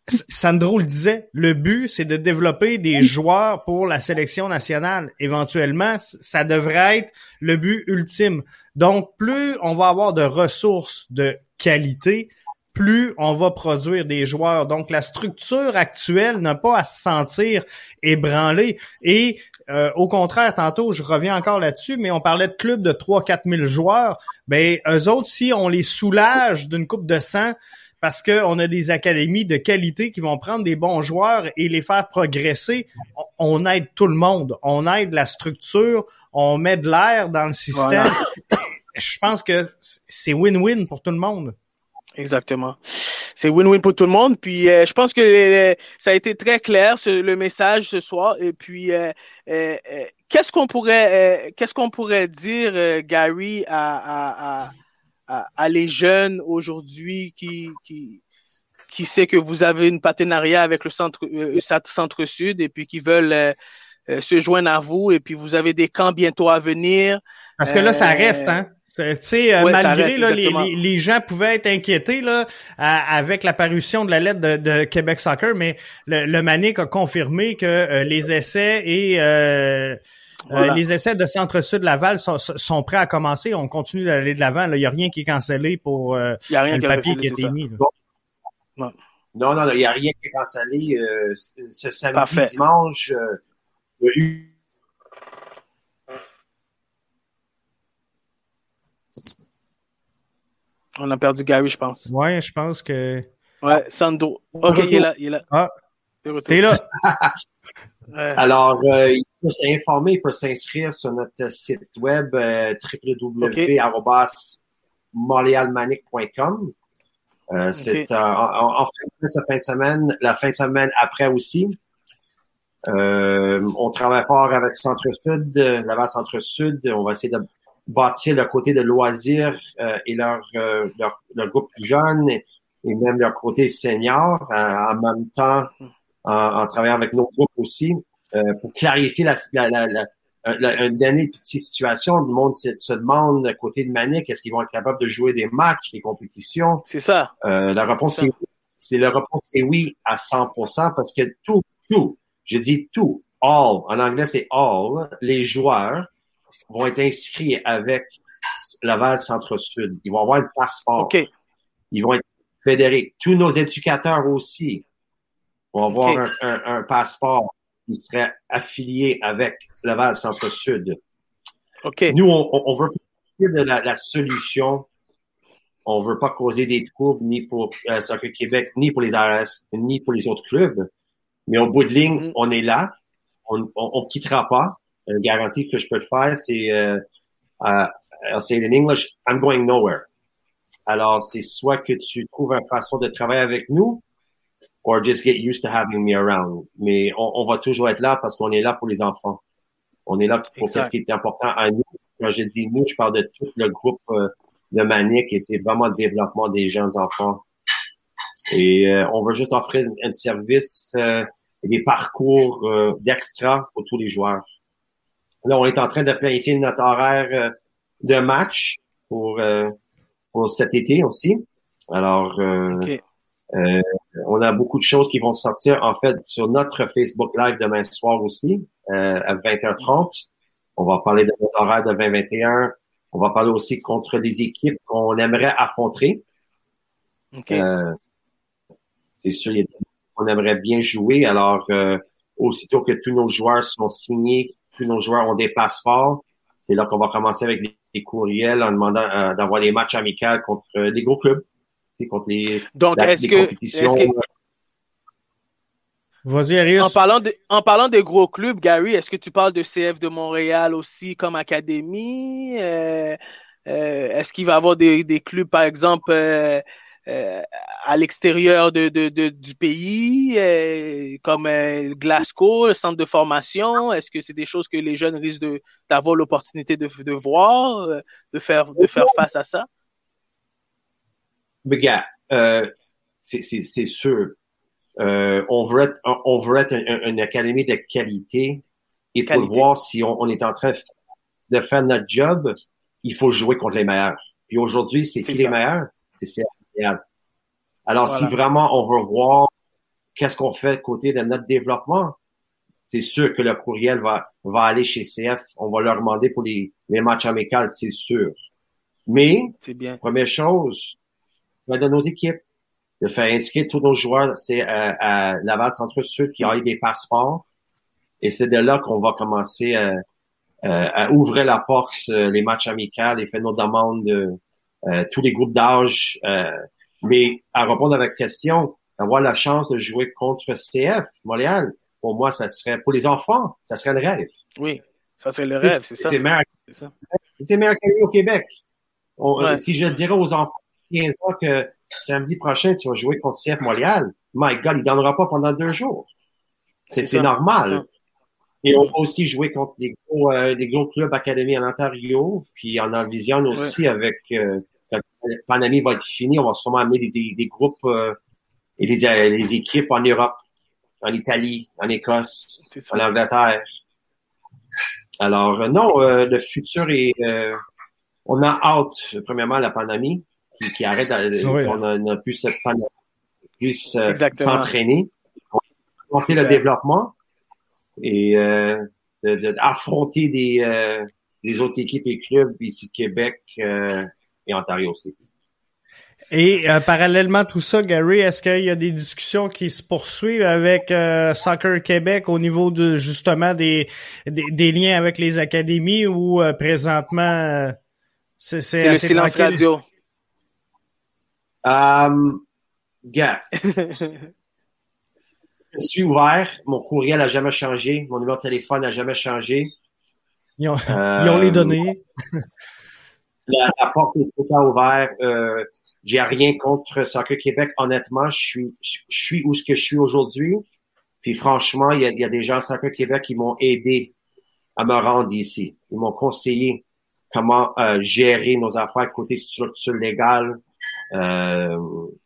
Sandro le disait, le but, c'est de développer des joueurs pour la sélection nationale. Éventuellement, ça devrait être le but ultime. Donc, plus on va avoir de ressources de qualité, plus on va produire des joueurs. Donc, la structure actuelle n'a pas à se sentir ébranlée. Et euh, au contraire, tantôt, je reviens encore là-dessus, mais on parlait de clubs de 3-4 000 joueurs. Ben, eux autres, si on les soulage d'une coupe de sang, parce qu'on a des académies de qualité qui vont prendre des bons joueurs et les faire progresser, on aide tout le monde. On aide la structure, on met de l'air dans le système. Je pense que c'est win-win pour tout le monde. Exactement. C'est win-win pour tout le monde. Puis euh, je pense que euh, ça a été très clair le message ce soir. Et puis euh, qu'est-ce qu'on pourrait qu'est-ce qu'on pourrait dire Gary à, à, à, les jeunes aujourd'hui qui qui qui sait que vous avez une partenariat avec le centre centre sud et puis qui veulent se joindre à vous et puis vous avez des camps bientôt à venir. Parce que là ça reste hein. Tu sais, euh, malgré là, les, les, gens pouvaient être inquiétés là avec l'apparition de la lettre de, de, Québec Soccer, mais le, le Manic a confirmé que euh, les essais et euh, les essais de Centre Sud Laval sont, sont, prêts à commencer. On continue d'aller de l'avant. Il n'y a rien qui est cancellé pour le papier qui a été mis. Non. non, non, il n'y a rien qui est cancellé. ce samedi, dimanche, il y a eu On a perdu Gary, je pense. Ouais, je pense que. Ouais, Sando. Ok, il est là, il est là. Ah. T'es là. Alors, euh, peut s'informer, il peut s'inscrire sur notre site web euh, www.montrealmanic.com. Euh, c'est euh, en, en, fin de fin de semaine, la fin de semaine après aussi. on travaille fort avec Centre Sud, Laval Centre Sud. On va essayer de bâtir le côté de loisirs euh, et leur, euh, leur, leur, groupe plus jeune et, même leur côté senior en même temps en, travaillant avec nos groupes aussi euh, pour clarifier la, la, la, la, une dernière petite situation. Le monde se, se demande côté de Manic, est-ce qu'ils vont être capables de jouer des matchs, des compétitions? C'est ça. la réponse c'est oui. C'est la réponse c'est oui à 100% parce que tout, tout, je dis tout, all, en anglais c'est all, les joueurs vont être inscrits avec Laval Centre-Sud. Ils vont avoir le passeport. Ils vont être fédérés. Tous nos éducateurs aussi vont avoir un, passeport qui serait affilié avec Laval Centre-Sud. Nous, on, veut faire de la, solution. On veut pas causer des troubles ni pour euh, Soccer Québec, ni pour les ARS, ni pour les autres clubs. Mais au bout de ligne, mm-hmm. on est là. On ne quittera pas une garantie que je peux te faire, c'est, euh, uh, I'll say it in English, I'm going nowhere. Alors, c'est soit que tu trouves une façon de travailler avec nous, or just get used to having me around. Mais on, on va toujours être là parce qu'on est là pour les enfants. On est là pour ce qui est important à nous. Quand je dis nous, je parle de tout le groupe euh, de Manic et c'est vraiment le développement des jeunes enfants. Et euh, on veut juste offrir un, service euh, et des parcours d'extra pour tous les joueurs. Là, on est en train de planifier notre horaire euh, de match pour, euh, pour cet été aussi. Alors, euh, on a beaucoup de choses qui vont sortir en fait sur notre Facebook Live demain soir aussi à 20h30. On va parler de notre horaire de 2021. On va parler aussi contre les équipes qu'on aimerait affronter. c'est sûr, il y a des qu'on aimerait bien jouer. Alors, aussitôt que tous nos joueurs sont signés plus nos joueurs ont des passeports, c'est là qu'on va commencer avec les, courriels en demandant euh, d'avoir des matchs amicaux contre euh, les gros clubs, contre les, Donc, est-ce que, compétitions. Vas-y, Arius. En parlant, de, en parlant des gros clubs, Gary, est-ce que tu parles de CF de Montréal aussi comme académie? Euh, est-ce qu'il va y avoir des, des clubs, par exemple, euh, à l'extérieur de, de, de, du pays, euh, comme euh, Glasgow, le centre de formation? Est-ce que c'est des choses que les jeunes risquent de, d'avoir l'opportunité de, de voir, de faire, de faire face à ça? Mais gars, c'est, c'est, c'est sûr. on veut être, on veut être une, académie de qualité et pour voir si on, on, est en train de faire notre job, il faut jouer contre les meilleurs. Puis aujourd'hui, c'est, qui les meilleurs? C'est alors, si vraiment on veut voir qu'est-ce qu'on fait côté de notre développement? C'est sûr que le courriel va, va aller chez CF. On va leur demander pour les, les matchs amicaux, c'est sûr. Mais, bien. première chose, de nos équipes, de faire inscrire tous nos joueurs, c'est à, à Laval Centre-Sud qui ont eu des passeports. Et c'est de là qu'on va commencer à, à, ouvrir la porte, euh, les matchs amicaux et faire nos demandes, euh, tous les groupes d'âge. Euh, mais à répondre à votre question, avoir la chance de jouer contre CF, Montréal, pour moi, ça serait, pour les enfants, ça serait le rêve. Oui, ça serait le rêve, c'est ça. C'est meilleur, c'est meilleur au Québec. Si je dirais aux enfants 15 ans que samedi prochain, tu vas jouer contre CF Montréal, my God, il donnera pas pendant deux jours. C'est normal. Et on va aussi jouer contre des gros, euh, des gros clubs académiques en Ontario, puis en Vision aussi avec euh, quand la pandémie va être finie, on va sûrement amener des, des groupes euh, et les, euh, les équipes en Europe, en Italie, en Écosse, en Angleterre. Alors euh, non, euh, le futur est on a hâte premièrement la pandémie qui, qui arrête on, a, on a pu cette pandémie puisse s'entraîner, commencer le développement et d'affronter des des autres équipes et clubs ici Québec et Ontario aussi. Et euh, parallèlement à tout ça, Gary, est-ce qu'il y a des discussions qui se poursuivent avec euh, Soccer Québec au niveau de justement des, des, liens avec les académies ou euh, présentement c'est c'est le silence radio. Um, gars, je suis ouvert. Mon courriel n'a jamais changé. Mon numéro de téléphone n'a jamais changé. Ils ont, ils ont les données. la, la, porte est tout ouverte. Euh, j'ai rien contre Soccer Québec. Honnêtement, je suis, je, suis où ce que je suis aujourd'hui. Puis franchement, il y a, il y a des gens à Soccer Québec qui m'ont aidé à me rendre ici. Ils m'ont conseillé comment euh, gérer nos affaires côté structure légale, euh,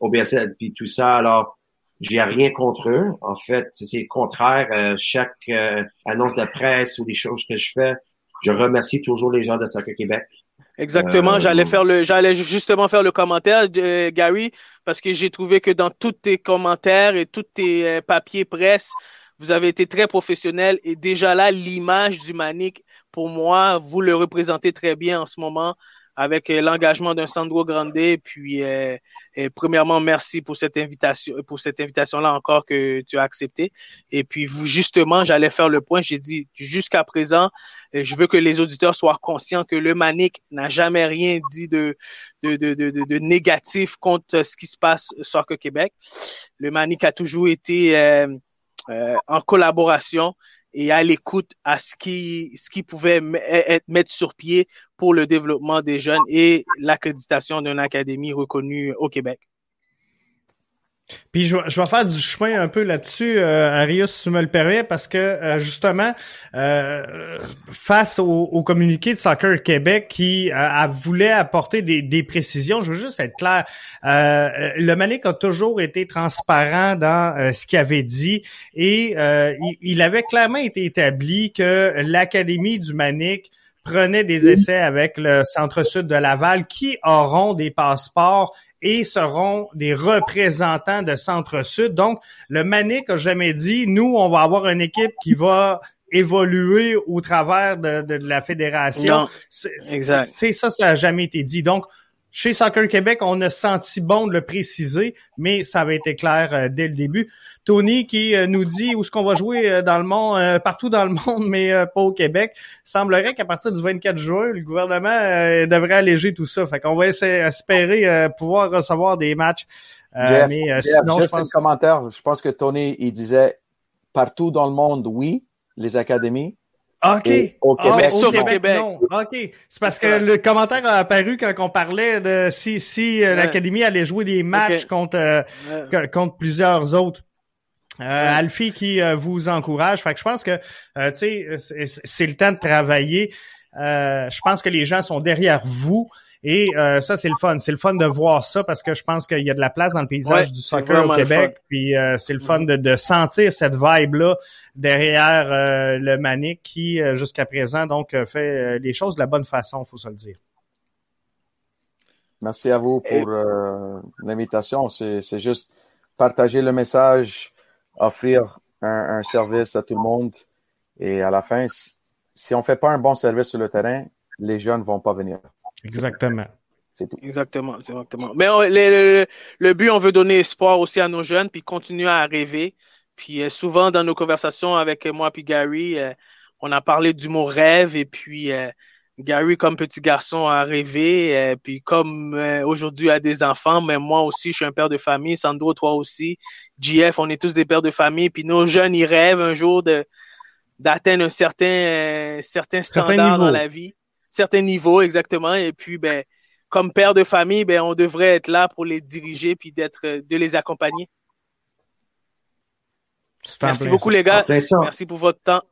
OBS puis tout ça. Alors, j'ai rien contre eux. En fait, c'est le contraire. Euh, chaque euh, annonce de presse ou des choses que je fais, je remercie toujours les gens de Soccer Québec. Exactement, euh, j'allais faire le, j'allais justement faire le commentaire, de Gary, parce que j'ai trouvé que dans tous tes commentaires et tous tes euh, papiers presse, vous avez été très professionnel et déjà là, l'image du Manic, pour moi, vous le représentez très bien en ce moment avec euh, l'engagement d'un Sandro Grande. Puis, euh, euh, premièrement, merci pour cette invitation, pour cette invitation-là encore que tu as accepté. Et puis, vous, justement, j'allais faire le point. J'ai dit, jusqu'à présent, je veux que les auditeurs soient conscients que le Manic n'a jamais rien dit de, de, de, de, de négatif contre ce qui se passe au Soccer Québec. Le Manic a toujours été en collaboration et à l'écoute à ce qui, ce qui pouvait être mettre sur pied pour le développement des jeunes et l'accréditation d'une académie reconnue au Québec. Puis je, je, vais faire du chemin un peu là-dessus, euh, Arius, si tu me le permets, parce que euh, justement, euh, face au, au, communiqué de Soccer Québec qui euh, voulait apporter des, des, précisions, je veux juste être clair. Euh, le Manic a toujours été transparent dans ce qu'il avait dit et il, il, avait clairement été établi que l'Académie du Manic prenait des essais avec le Centre-Sud de Laval qui auront des passeports et seront des représentants de Centre-Sud. Donc, le Manic a jamais dit, nous, on va avoir une équipe qui va évoluer au travers de, de, la fédération. exact. C'est ça, ça n'a jamais été dit. Donc, chez Soccer Québec, on a senti bon de le préciser, mais ça avait été clair euh, dès le début. Tony qui euh, nous dit où est-ce qu'on va jouer euh, dans le monde, partout dans le monde, mais pas au Québec. Semblerait qu'à partir du 24 juin, le gouvernement devrait alléger tout ça. Fait qu'on va essayer, espérer pouvoir recevoir des matchs. mais sinon, je pense... commentaire. Je pense que Tony il disait partout dans le monde, oui, les académies, OK. Au, Québec. Ah, au Québec, Non. OK. C'est parce que le commentaire a apparu quand on parlait de si, si euh, l'Académie allait jouer des matchs contre, euh, contre plusieurs autres. Euh, Alfie qui euh, vous encourage. Fait que je pense que tu sais, c'est le temps de travailler. je pense que les gens sont derrière vous. Et euh, ça, c'est le fun. C'est le fun de voir ça parce que je pense qu'il y a de la place dans le paysage du soccer au Québec. Puis euh, c'est le fun de, de, sentir cette vibe-là derrière euh, le Manic qui, jusqu'à présent, donc fait les choses de la bonne façon, faut se le dire. Merci à vous pour l'invitation. C'est juste partager le message offrir un, service à tout le monde. Et à la fin, si on fait pas un bon service sur le terrain, les jeunes vont pas venir. Exactement. C'est tout. Exactement, exactement. Mais le, but, on veut donner espoir aussi à nos jeunes, puis continuer à rêver. Puis euh, souvent dans nos conversations avec moi puis Gary, euh, on a parlé du mot rêve et puis euh, Gary comme petit garçon a rêvé, puis comme aujourd'hui a des enfants, mais moi aussi je suis un père de famille, Sandro toi aussi, JF, on est tous des pères de famille, puis nos jeunes ils rêvent un jour de d'atteindre un certain certain standard dans la vie, certain niveau exactement, et puis ben comme père de famille, ben on devrait être là pour les diriger puis d'être de les accompagner. Merci beaucoup, les gars. Merci pour votre temps.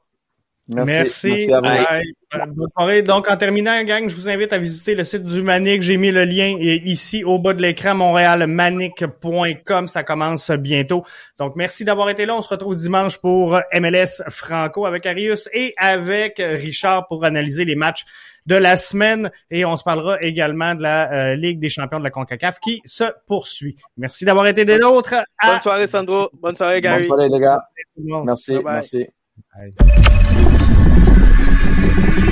Merci. Merci. Donc, en terminant, gang, je vous invite à visiter le site du Manic. J'ai mis le lien ici au bas de l'écran, montréalmanic.com. Ça commence bientôt. Donc, merci d'avoir été là. On se retrouve dimanche pour MLS Franco avec Arius et avec Richard pour analyser les matchs de la semaine. Et on se parlera également de la euh, Ligue des champions de la CONCACAF qui se poursuit. Merci d'avoir été des nôtres. Bonne soirée, Sandro. Bonne soirée, Gary. Bonne soirée, les gars. Merci. Merci. you